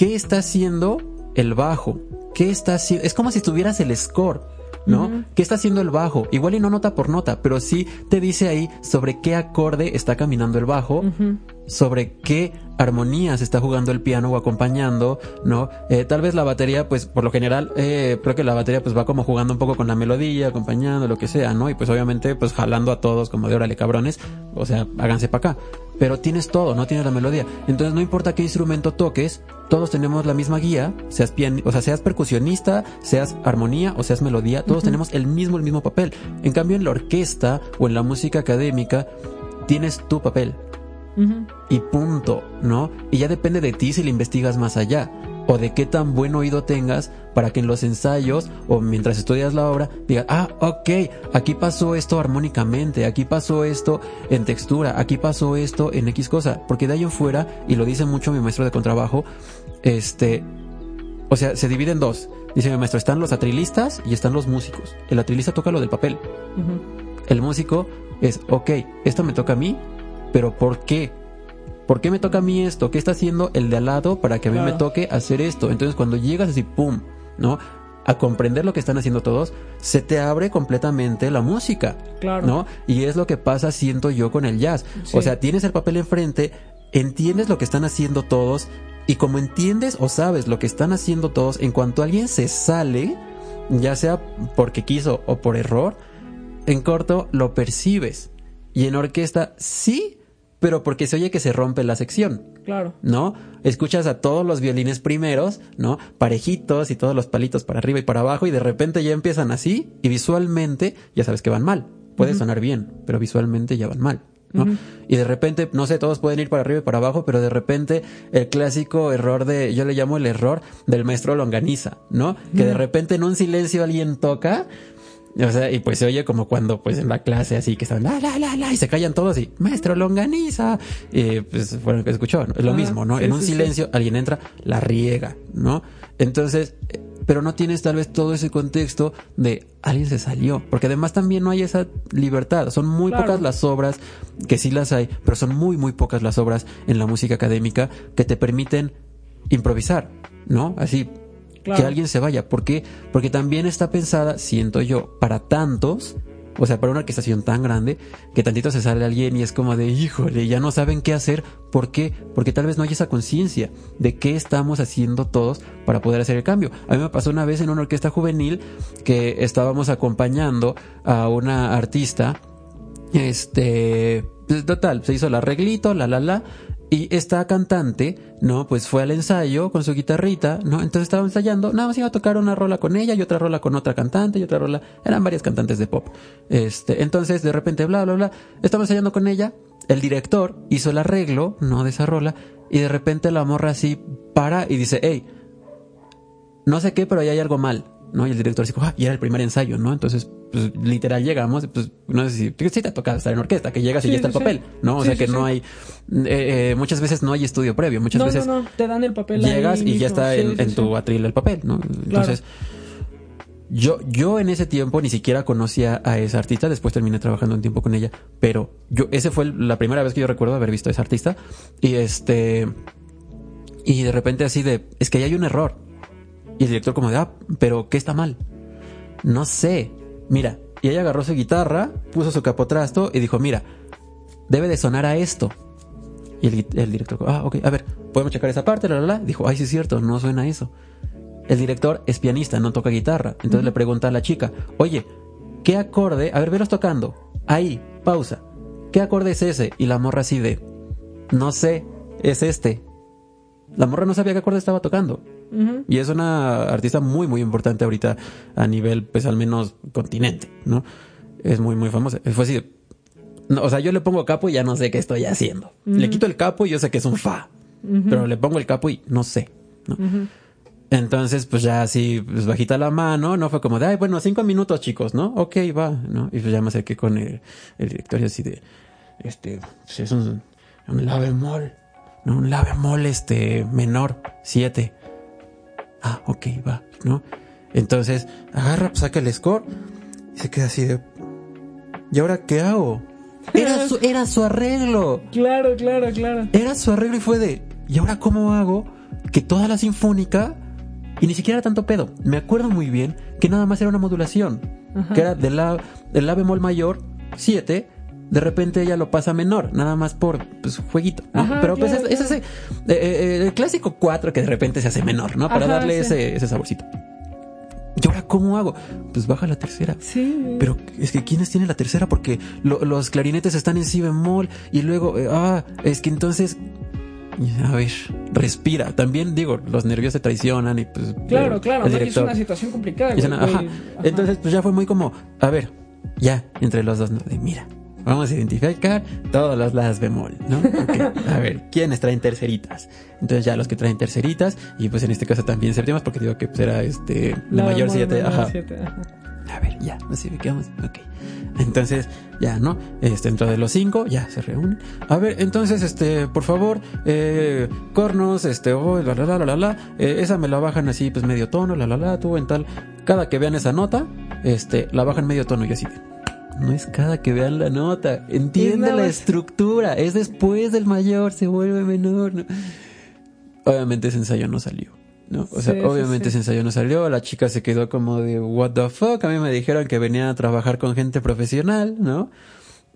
¿Qué está haciendo el bajo? ¿Qué está haciendo? Es como si tuvieras el score. ¿No? ¿Qué está haciendo el bajo? Igual y no nota por nota, pero sí te dice ahí sobre qué acorde está caminando el bajo, sobre qué armonías está jugando el piano o acompañando, ¿no? Eh, tal vez la batería, pues por lo general, eh, creo que la batería pues va como jugando un poco con la melodía, acompañando, lo que sea, ¿no? Y pues obviamente pues jalando a todos como de órale cabrones, o sea, háganse para acá. Pero tienes todo, no tienes la melodía. Entonces no importa qué instrumento toques, todos tenemos la misma guía, seas pian o sea, seas percusionista, seas armonía o seas melodía, todos tenemos el mismo, el mismo papel. En cambio en la orquesta o en la música académica, tienes tu papel y punto, ¿no? Y ya depende de ti si le investigas más allá o de qué tan buen oído tengas para que en los ensayos o mientras estudias la obra digas, ah, ok, aquí pasó esto armónicamente, aquí pasó esto en textura, aquí pasó esto en X cosa, porque de ahí en fuera, y lo dice mucho mi maestro de contrabajo, este, o sea, se divide en dos. Dice mi maestro, están los atrilistas y están los músicos. El atrilista toca lo del papel. El músico es, ok, esto me toca a mí, pero ¿por qué? ¿Por qué me toca a mí esto? ¿Qué está haciendo el de al lado para que a mí me toque hacer esto? Entonces cuando llegas así, ¡pum! ¿No? A comprender lo que están haciendo todos, se te abre completamente la música. Claro. ¿No? Y es lo que pasa, siento yo, con el jazz. Sí. O sea, tienes el papel enfrente, entiendes lo que están haciendo todos, y como entiendes o sabes lo que están haciendo todos, en cuanto alguien se sale, ya sea porque quiso o por error, en corto lo percibes. Y en orquesta sí, pero porque se oye que se rompe la sección. Claro. ¿no? Escuchas a todos los violines primeros, ¿no? Parejitos y todos los palitos para arriba y para abajo y de repente ya empiezan así y visualmente ya sabes que van mal. Puede sonar bien, pero visualmente ya van mal. ¿no? Y de repente, no sé, todos pueden ir para arriba y para abajo, pero de repente el clásico error de, yo le llamo el error del maestro longaniza, ¿no? Que de repente en un silencio alguien toca, o sea, y pues se oye como cuando pues en la clase así que están la la la la y se callan todos y maestro longaniza y pues fue lo que escuchó, ¿no? es lo Ajá, mismo, ¿no? sí, en un sí, sí. silencio alguien entra, la riega, ¿no? Entonces, pero no tienes tal vez todo ese contexto de alguien se salió, porque además también no hay esa libertad, son muy Claro. pocas las obras que sí las hay, pero son muy muy pocas las obras en la música académica que te permiten improvisar, ¿no? Así Que alguien se vaya. ¿Por qué? Porque también está pensada, siento yo, para tantos, o sea, para una orquestación tan grande, que tantito se sale alguien y es como de, híjole, ya no saben qué hacer. ¿Por qué? Porque tal vez no hay esa conciencia de qué estamos haciendo todos para poder hacer el cambio. A mí me pasó una vez en una orquesta juvenil que estábamos acompañando a una artista este, pues, total, se hizo el arreglito, la, la, la. Y esta cantante, ¿no? Pues fue al ensayo con su guitarrita, ¿no? Entonces estaba ensayando, nada más iba a tocar una rola con ella y otra rola con otra cantante y otra rola. Eran varias cantantes de pop. Este, entonces de repente, bla, bla, bla. Estaba ensayando con ella. El director hizo el arreglo, ¿no? De esa rola. Y de repente la morra así para y dice, hey, no sé qué, pero ahí hay algo mal, ¿no? Y el director dice, ah, y era el primer ensayo, ¿no? Entonces, pues, literal llegamos, pues, no sé si, sí te ha tocado estar en orquesta, que llegas y ya está sí, el papel. ¿no? O sea que no hay, eh, eh, muchas veces no hay estudio previo, muchas no, veces no, no, te dan el papel ahí llegas y ya está en, tu atril el papel, ¿no? Entonces, yo, yo en ese tiempo ni siquiera conocía a esa artista, después terminé trabajando un tiempo con ella, pero yo, ese fue la primera vez que yo recuerdo haber visto a esa artista, y este, y de repente así de, es que ahí hay un error, y el director como de, ah, pero ¿qué está mal? No sé, mira, y ella agarró su guitarra, puso su capotrasto y dijo, mira, debe de sonar a esto. Y el, el director, ah, ok, a ver, podemos checar esa parte, la, la, la. Dijo, ay, sí es cierto, no suena eso. El director es pianista, no toca guitarra. Entonces le pregunta a la chica, oye, ¿qué acorde? A ver, velos tocando. Ahí, pausa. ¿Qué acorde es ese? Y la morra así de, no sé, es este. La morra no sabía qué acorde estaba tocando. Y es una artista muy, muy importante ahorita a nivel, pues al menos continente, ¿no? Es muy, muy famosa. Fue así no, o sea, yo le pongo capo y ya no sé qué estoy haciendo. Le quito el capo y yo sé que es un fa. Pero le pongo el capo y no sé. Entonces, pues ya así, pues bajita la mano, ¿no? Fue como de, ay, bueno, cinco minutos, chicos, ¿no? Ok, va, ¿no? Y pues ya me acerqué con el, el director y así de, este, pues es un, un la bemol, ¿no? Un la bemol, este, menor, siete. Ah, ok, va, ¿no? Entonces, agarra, pues, saca el score y se queda así de, ¿y ahora qué hago? Era su, era su arreglo. Claro, claro, claro. Era su arreglo y fue de, ¿y ahora cómo hago que toda la sinfónica, y ni siquiera era tanto pedo, me acuerdo muy bien que nada más era una modulación, Ajá. que era de la, del la bemol mayor, 7, de repente ella lo pasa menor, nada más por pues, jueguito, ¿no? Ajá, Pero pues es, ese, eh, eh, el clásico 4 que de repente se hace menor, ¿no? Para Ajá, darle sí. ese, ese saborcito. ¿Y ahora cómo hago? Pues baja la tercera. Sí. Pero es que ¿quiénes tienen la tercera? Porque lo- los clarinetes están en si bemol y luego, eh, ah, es que entonces, a ver, respira. También digo, los nervios se traicionan y pues... Claro, eh, claro, es una situación complicada. Ajá. Entonces pues ya fue muy como, a ver, ya, entre los dos, ¿no? De mira, vamos a identificar todos los las bemol, ¿no? Ok, *laughs* A ver, ¿quiénes traen terceritas? Entonces ya los que traen terceritas y pues en este caso también séptimas porque digo que pues era este, la, mayor bemol, 7, menor ajá. siete, ajá. A ver, ya, nos ubicamos. Ok. Entonces, ya, ¿no? Este, dentro de los cinco, ya se reúnen. A ver, entonces, este, por favor, eh, cornos, este, oh, la, la, la, la, la, la, eh, esa me la bajan así, pues medio tono, la, la, la, tú en tal. Cada que vean esa nota, este, la bajan medio tono y así. No es cada que vean la nota. Entiende la estructura. Es después del mayor, se vuelve menor. Obviamente ese ensayo no salió. ¿no? O sea, obviamente ese ensayo no salió, la chica se quedó como de what the fuck, a mí me dijeron que venía a trabajar con gente profesional, ¿no?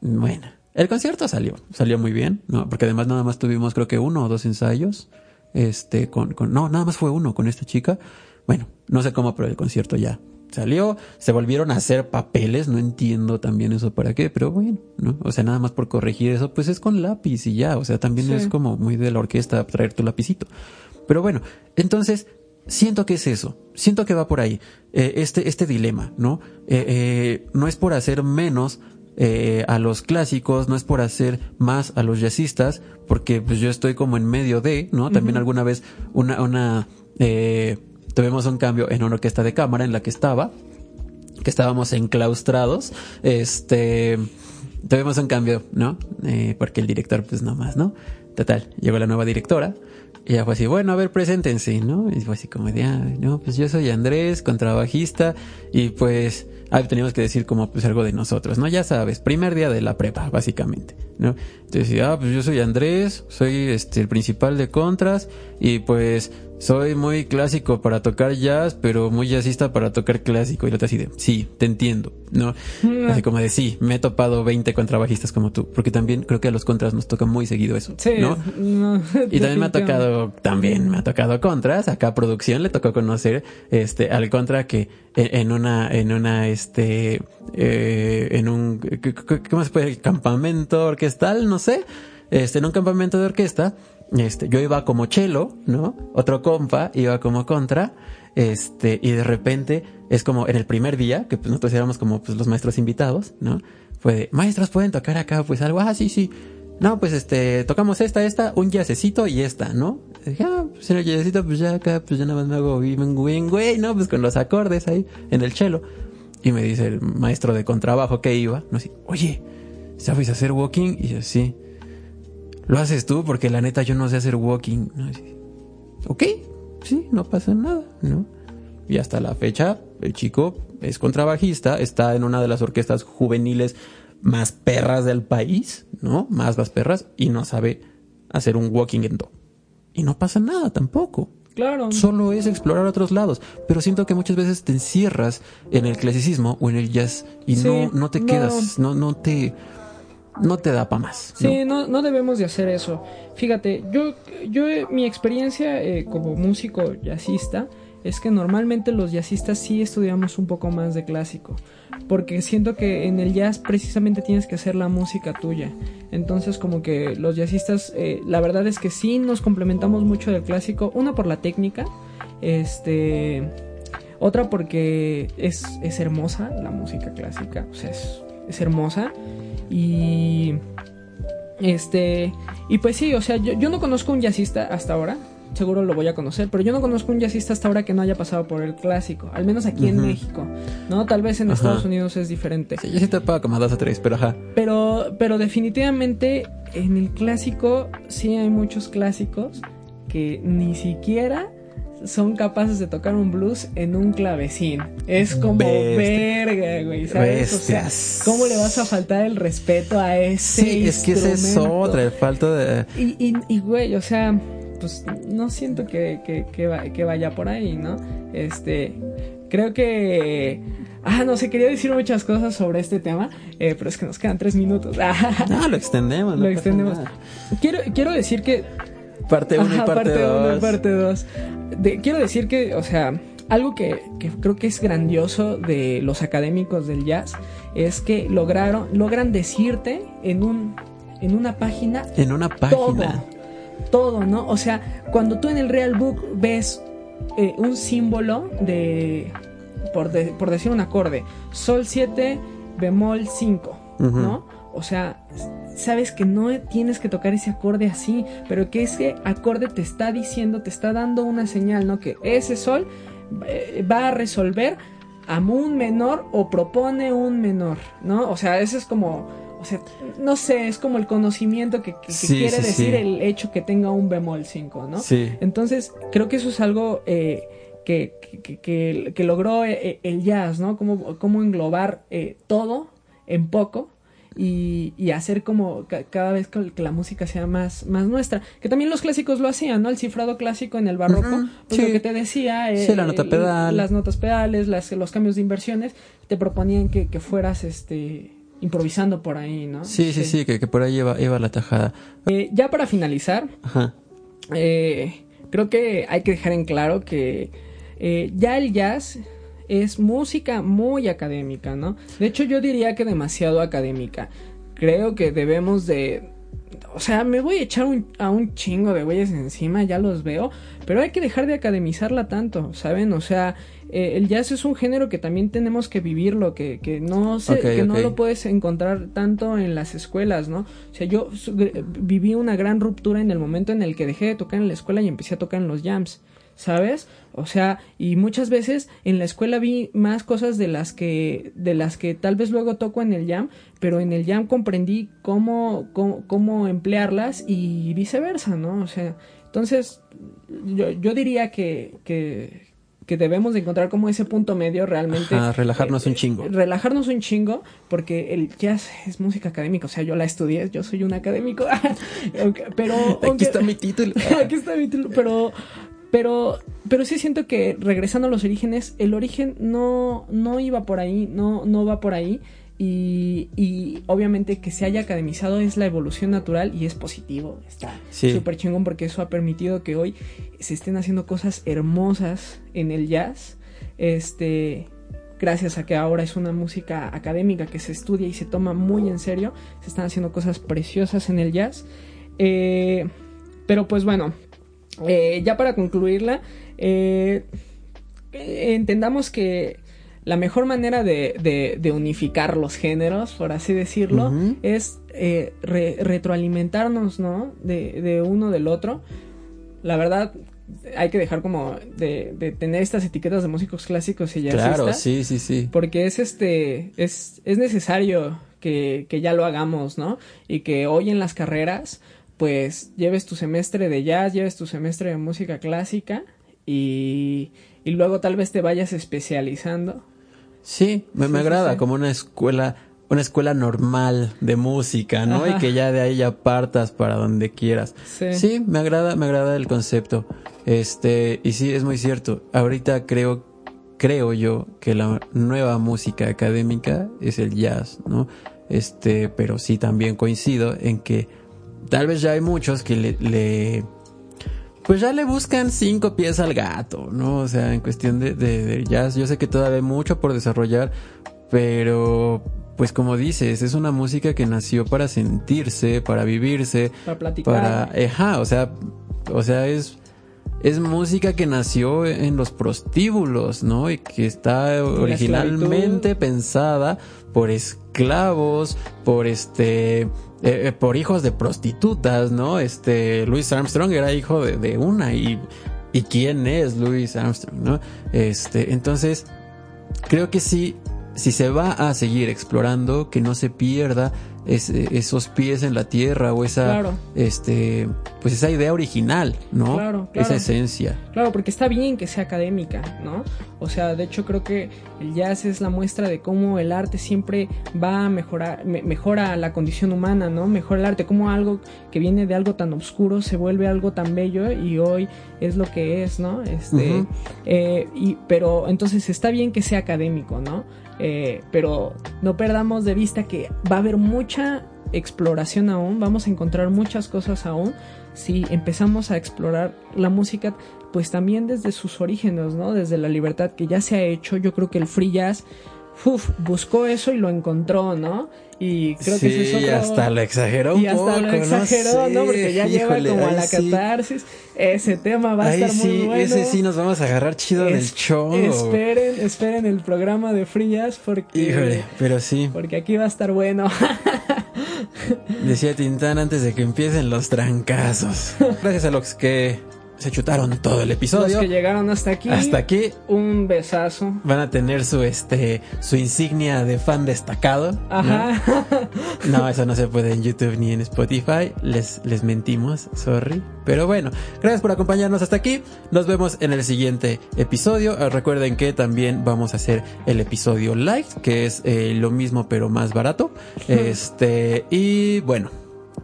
Bueno, el concierto salió, salió muy bien, ¿no? Porque además nada más tuvimos creo que uno o dos ensayos, este, con, con, no, nada más fue uno con esta chica. Bueno, no sé cómo, pero el concierto ya salió, se volvieron a hacer papeles, no entiendo también eso para qué, pero bueno, ¿no? O sea, nada más por corregir eso, pues es con lápiz y ya, o sea, también es como muy de la orquesta traer tu lapicito. Pero bueno, entonces, siento que es eso, siento que va por ahí, eh, este, este dilema, ¿no? Eh, eh, no es por hacer menos eh, a los clásicos, no es por hacer más a los jazzistas, porque pues yo estoy como en medio de, ¿no? También alguna vez una, una, eh, tuvimos un cambio en una orquesta de cámara en la que estaba, que estábamos enclaustrados, este, tuvimos un cambio, ¿no? Eh, porque el director pues no más, ¿no? Total, llegó la nueva directora, y ella fue así, bueno, a ver, preséntense, ¿no? Y fue así como de, ah, no, pues yo soy Andrés, contrabajista, y pues, ah, teníamos que decir como pues algo de nosotros, ¿no? Ya sabes, primer día de la prepa, básicamente, ¿no? Entonces, ah, pues yo soy Andrés, soy este el principal de contras, y pues soy muy clásico para tocar jazz, pero muy jazzista para tocar clásico. Y lo te así de, sí, te entiendo, ¿no? Mm. Así como de, sí, me he topado 20 contrabajistas como tú, porque también creo que a los contras nos toca muy seguido eso, sí, ¿no? y también me ha tocado, también me ha tocado contras, acá a producción le tocó conocer, este, al contra que en una, en una, este, eh, en un, ¿cómo se puede? Campamento orquestal, no sé, este, en un campamento de orquesta, este, yo iba como chelo, ¿no? Otro compa iba como contra, este, y de repente es como en el primer día, que pues nosotros éramos como pues los maestros invitados, ¿no? Fue de, maestros pueden tocar acá, pues algo, ah, sí, sí. No, pues este, tocamos esta, esta, un jazzecito y esta, ¿no? dije, ah, pues en el jazzecito, pues ya acá, pues ya nada más me hago bien, güey, ¿no? Pues con los acordes ahí, en el chelo. Y me dice el maestro de contrabajo que iba, no sé, oye, ¿sabes hacer walking? Y yo, sí lo haces tú porque la neta yo no sé hacer walking. Ok, sí, no pasa nada, ¿no? Y hasta la fecha, el chico es contrabajista, está en una de las orquestas juveniles más perras del país, ¿no? Más las perras, y no sabe hacer un walking en do. Y no pasa nada tampoco. Claro. Solo es explorar otros lados. Pero siento que muchas veces te encierras en el clasicismo o en el jazz y no, no te quedas, no, no te no te da para más. Sí, no, no debemos de hacer eso. Fíjate, yo, yo mi experiencia eh, como músico jazzista es que normalmente los jazzistas sí estudiamos un poco más de clásico, porque siento que en el jazz precisamente tienes que hacer la música tuya. Entonces como que los jazzistas, eh, la verdad es que sí nos complementamos mucho del clásico, una por la técnica, este, otra porque es, es hermosa la música clásica, o sea, es, es hermosa. Y. Este. Y pues sí, o sea, yo, no conozco un jazzista hasta ahora. Seguro lo voy a conocer, pero yo no conozco un jazzista hasta ahora que no haya pasado por el clásico, al menos aquí en México, ¿no? Tal vez en Estados Unidos es diferente. Sí, yo sí te como dos o tres, pero ajá. Pero, pero definitivamente en el clásico sí hay muchos clásicos que ni siquiera son capaces de tocar un blues en un clavecín. Es como verga, güey, ¿sabes? O sea, ¿cómo le vas a faltar el respeto a ese Sí, es que ese es otra, el falta de... Y, y, y, güey, o sea, pues no siento que, que, que, vaya por ahí, ¿no? Este, creo que... Ah, no sé, quería decir muchas cosas sobre este tema, eh, pero es que nos quedan tres minutos. *laughs* no, lo extendemos. lo extendemos. Quiero, quiero decir que Parte 1 y parte 2. parte 2. Quiero decir que, o sea, algo que, creo que es grandioso de los académicos del jazz es que lograron, logran decirte en un en una página. En una página. Todo, ¿no? O sea, cuando tú en el Real Book ves eh, un símbolo de por, por, decir un acorde, Sol 7, bemol 5, ¿no? O sea, sabes que no tienes que tocar ese acorde así, pero que ese acorde te está diciendo, te está dando una señal, ¿no? Que ese sol eh, va a resolver a un menor o propone un menor, ¿no? O sea, eso es como, o sea, no sé, es como el conocimiento que, quiere decir el hecho que tenga un bemol 5, ¿no? Sí. Entonces, creo que eso es algo eh, que, que, logró eh, el jazz, ¿no? Cómo, cómo englobar todo en poco y, y hacer como cada vez que, la música sea más, más nuestra. Que también los clásicos lo hacían, ¿no? El cifrado clásico en el barroco, pues lo que te decía, eh, la nota pedal. las notas pedales, las, los cambios de inversiones, te proponían que, que fueras este improvisando por ahí, ¿no? Sí, sí, sí, que, que, por ahí iba, iba la tajada. Eh, ya para finalizar, eh, creo que hay que dejar en claro que eh, ya el jazz es música muy académica, ¿no? De hecho, yo diría que demasiado académica. Creo que debemos de... O sea, me voy a echar a un chingo de güeyes encima, ya los veo, pero hay que dejar de academizarla tanto, ¿saben? O sea, eh, el jazz es un género que también tenemos que vivirlo, que, que no se, que no lo puedes encontrar tanto en las escuelas, ¿no? O sea, yo viví una gran ruptura en el momento en el que dejé de tocar en la escuela y empecé a tocar en los jams. ¿sabes? O sea, y muchas veces en la escuela vi más cosas de las que de las que tal vez luego toco en el jam, pero en el jam comprendí cómo cómo, cómo emplearlas y viceversa, ¿no? O sea, entonces yo, yo diría que, que, que debemos de encontrar como ese punto medio realmente. relajarnos un eh, chingo. Relajarnos un chingo, porque el jazz es música académica, o sea, yo la estudié, yo soy un académico, *laughs* pero... Aquí está mi título. *laughs* aquí está mi título, pero pero, pero sí siento que regresando a los orígenes, el origen no, no iba por ahí, no, no va por ahí. Y, y obviamente que se haya academizado es la evolución natural y es positivo. Está súper chingón porque eso ha permitido que hoy se estén haciendo cosas hermosas en el jazz. Este, gracias a que ahora es una música académica que se estudia y se toma muy en serio. Se están haciendo cosas preciosas en el jazz. Eh, pero pues bueno, eh, ya para concluirla, eh, entendamos que la mejor manera de, de, unificar los géneros, por así decirlo, es eh, retroalimentarnos, ¿no? De, de, uno del otro. La verdad, hay que dejar como de, de, tener estas etiquetas de músicos clásicos y jazzistas. Claro, sí, sí, sí. Porque es este, es, es necesario que, que ya lo hagamos, ¿no? Y que hoy en las carreras pues lleves tu semestre de jazz, lleves tu semestre de música clásica y, y luego tal vez te vayas especializando. Sí, me, me agrada como una escuela, una escuela normal de música, ¿no? Y que ya de ahí ya partas para donde quieras. Sí. sí, me agrada, me agrada el concepto. Este, y sí, es muy cierto. Ahorita creo, creo yo que la nueva música académica es el jazz, ¿no? Este, pero sí también coincido en que tal vez ya hay muchos que le, pues ya le buscan cinco pies al gato, ¿no? O sea, en cuestión de, de, jazz, yo sé que todavía hay mucho por desarrollar, pero pues como dices, es una música que nació para sentirse, para vivirse, para platicar. Para, ajá, o sea, o sea, es es música que nació en los prostíbulos, ¿no? Y que está originalmente pensada por esclavos, por este eh, eh, por hijos de prostitutas, ¿no? Este, Louis Armstrong era hijo de, una y, y quién es Louis Armstrong, ¿no? Este, entonces, creo que sí, si se va a seguir explorando, que no se pierda esos pies en la tierra o esa este pues esa idea original no claro, esa esencia. Claro porque está bien que sea académica no o sea de hecho creo que el jazz es la muestra de cómo el arte siempre va a mejorar mejora la condición humana no mejora el arte como algo que viene de algo tan oscuro se vuelve algo tan bello y hoy es lo que es no este eh, y pero entonces está bien que sea académico no eh, pero no perdamos de vista que va a haber mucha exploración aún, vamos a encontrar muchas cosas aún si empezamos a explorar la música pues también desde sus orígenes, ¿no? Desde la libertad que ya se ha hecho, yo creo que el free jazz buscó eso y lo encontró, ¿no? Y creo que ese es otro... hasta lo exageró un y hasta lo exageró, ¿no? Porque ya lleva como a la catarsis. Ese tema va a estar muy bueno. Ese sí nos vamos a agarrar chido en el show. Esperen, esperen el programa de Frías porque... Híjole, pero sí. Porque aquí va a estar bueno. Decía Tintán antes de que empiecen los trancazos. *laughs* Gracias a los que se chutaron todo el episodio. Los que llegaron hasta aquí. Hasta aquí. Un besazo. Van a tener su este su insignia de fan destacado. Ajá. ¿no? *laughs* no, eso no se puede en YouTube ni en Spotify. Les, les mentimos, sorry. Pero bueno, gracias por acompañarnos hasta aquí. Nos vemos en el siguiente episodio. Ah, recuerden que también vamos a hacer el episodio light, que es eh, lo mismo pero más barato. *laughs* Este, y bueno,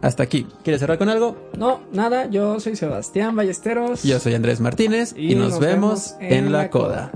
hasta aquí. ¿Quieres cerrar con algo? No, nada. Yo soy Sebastián Ballesteros. Yo soy Andrés Martínez y, nos, vemos, en, la coda.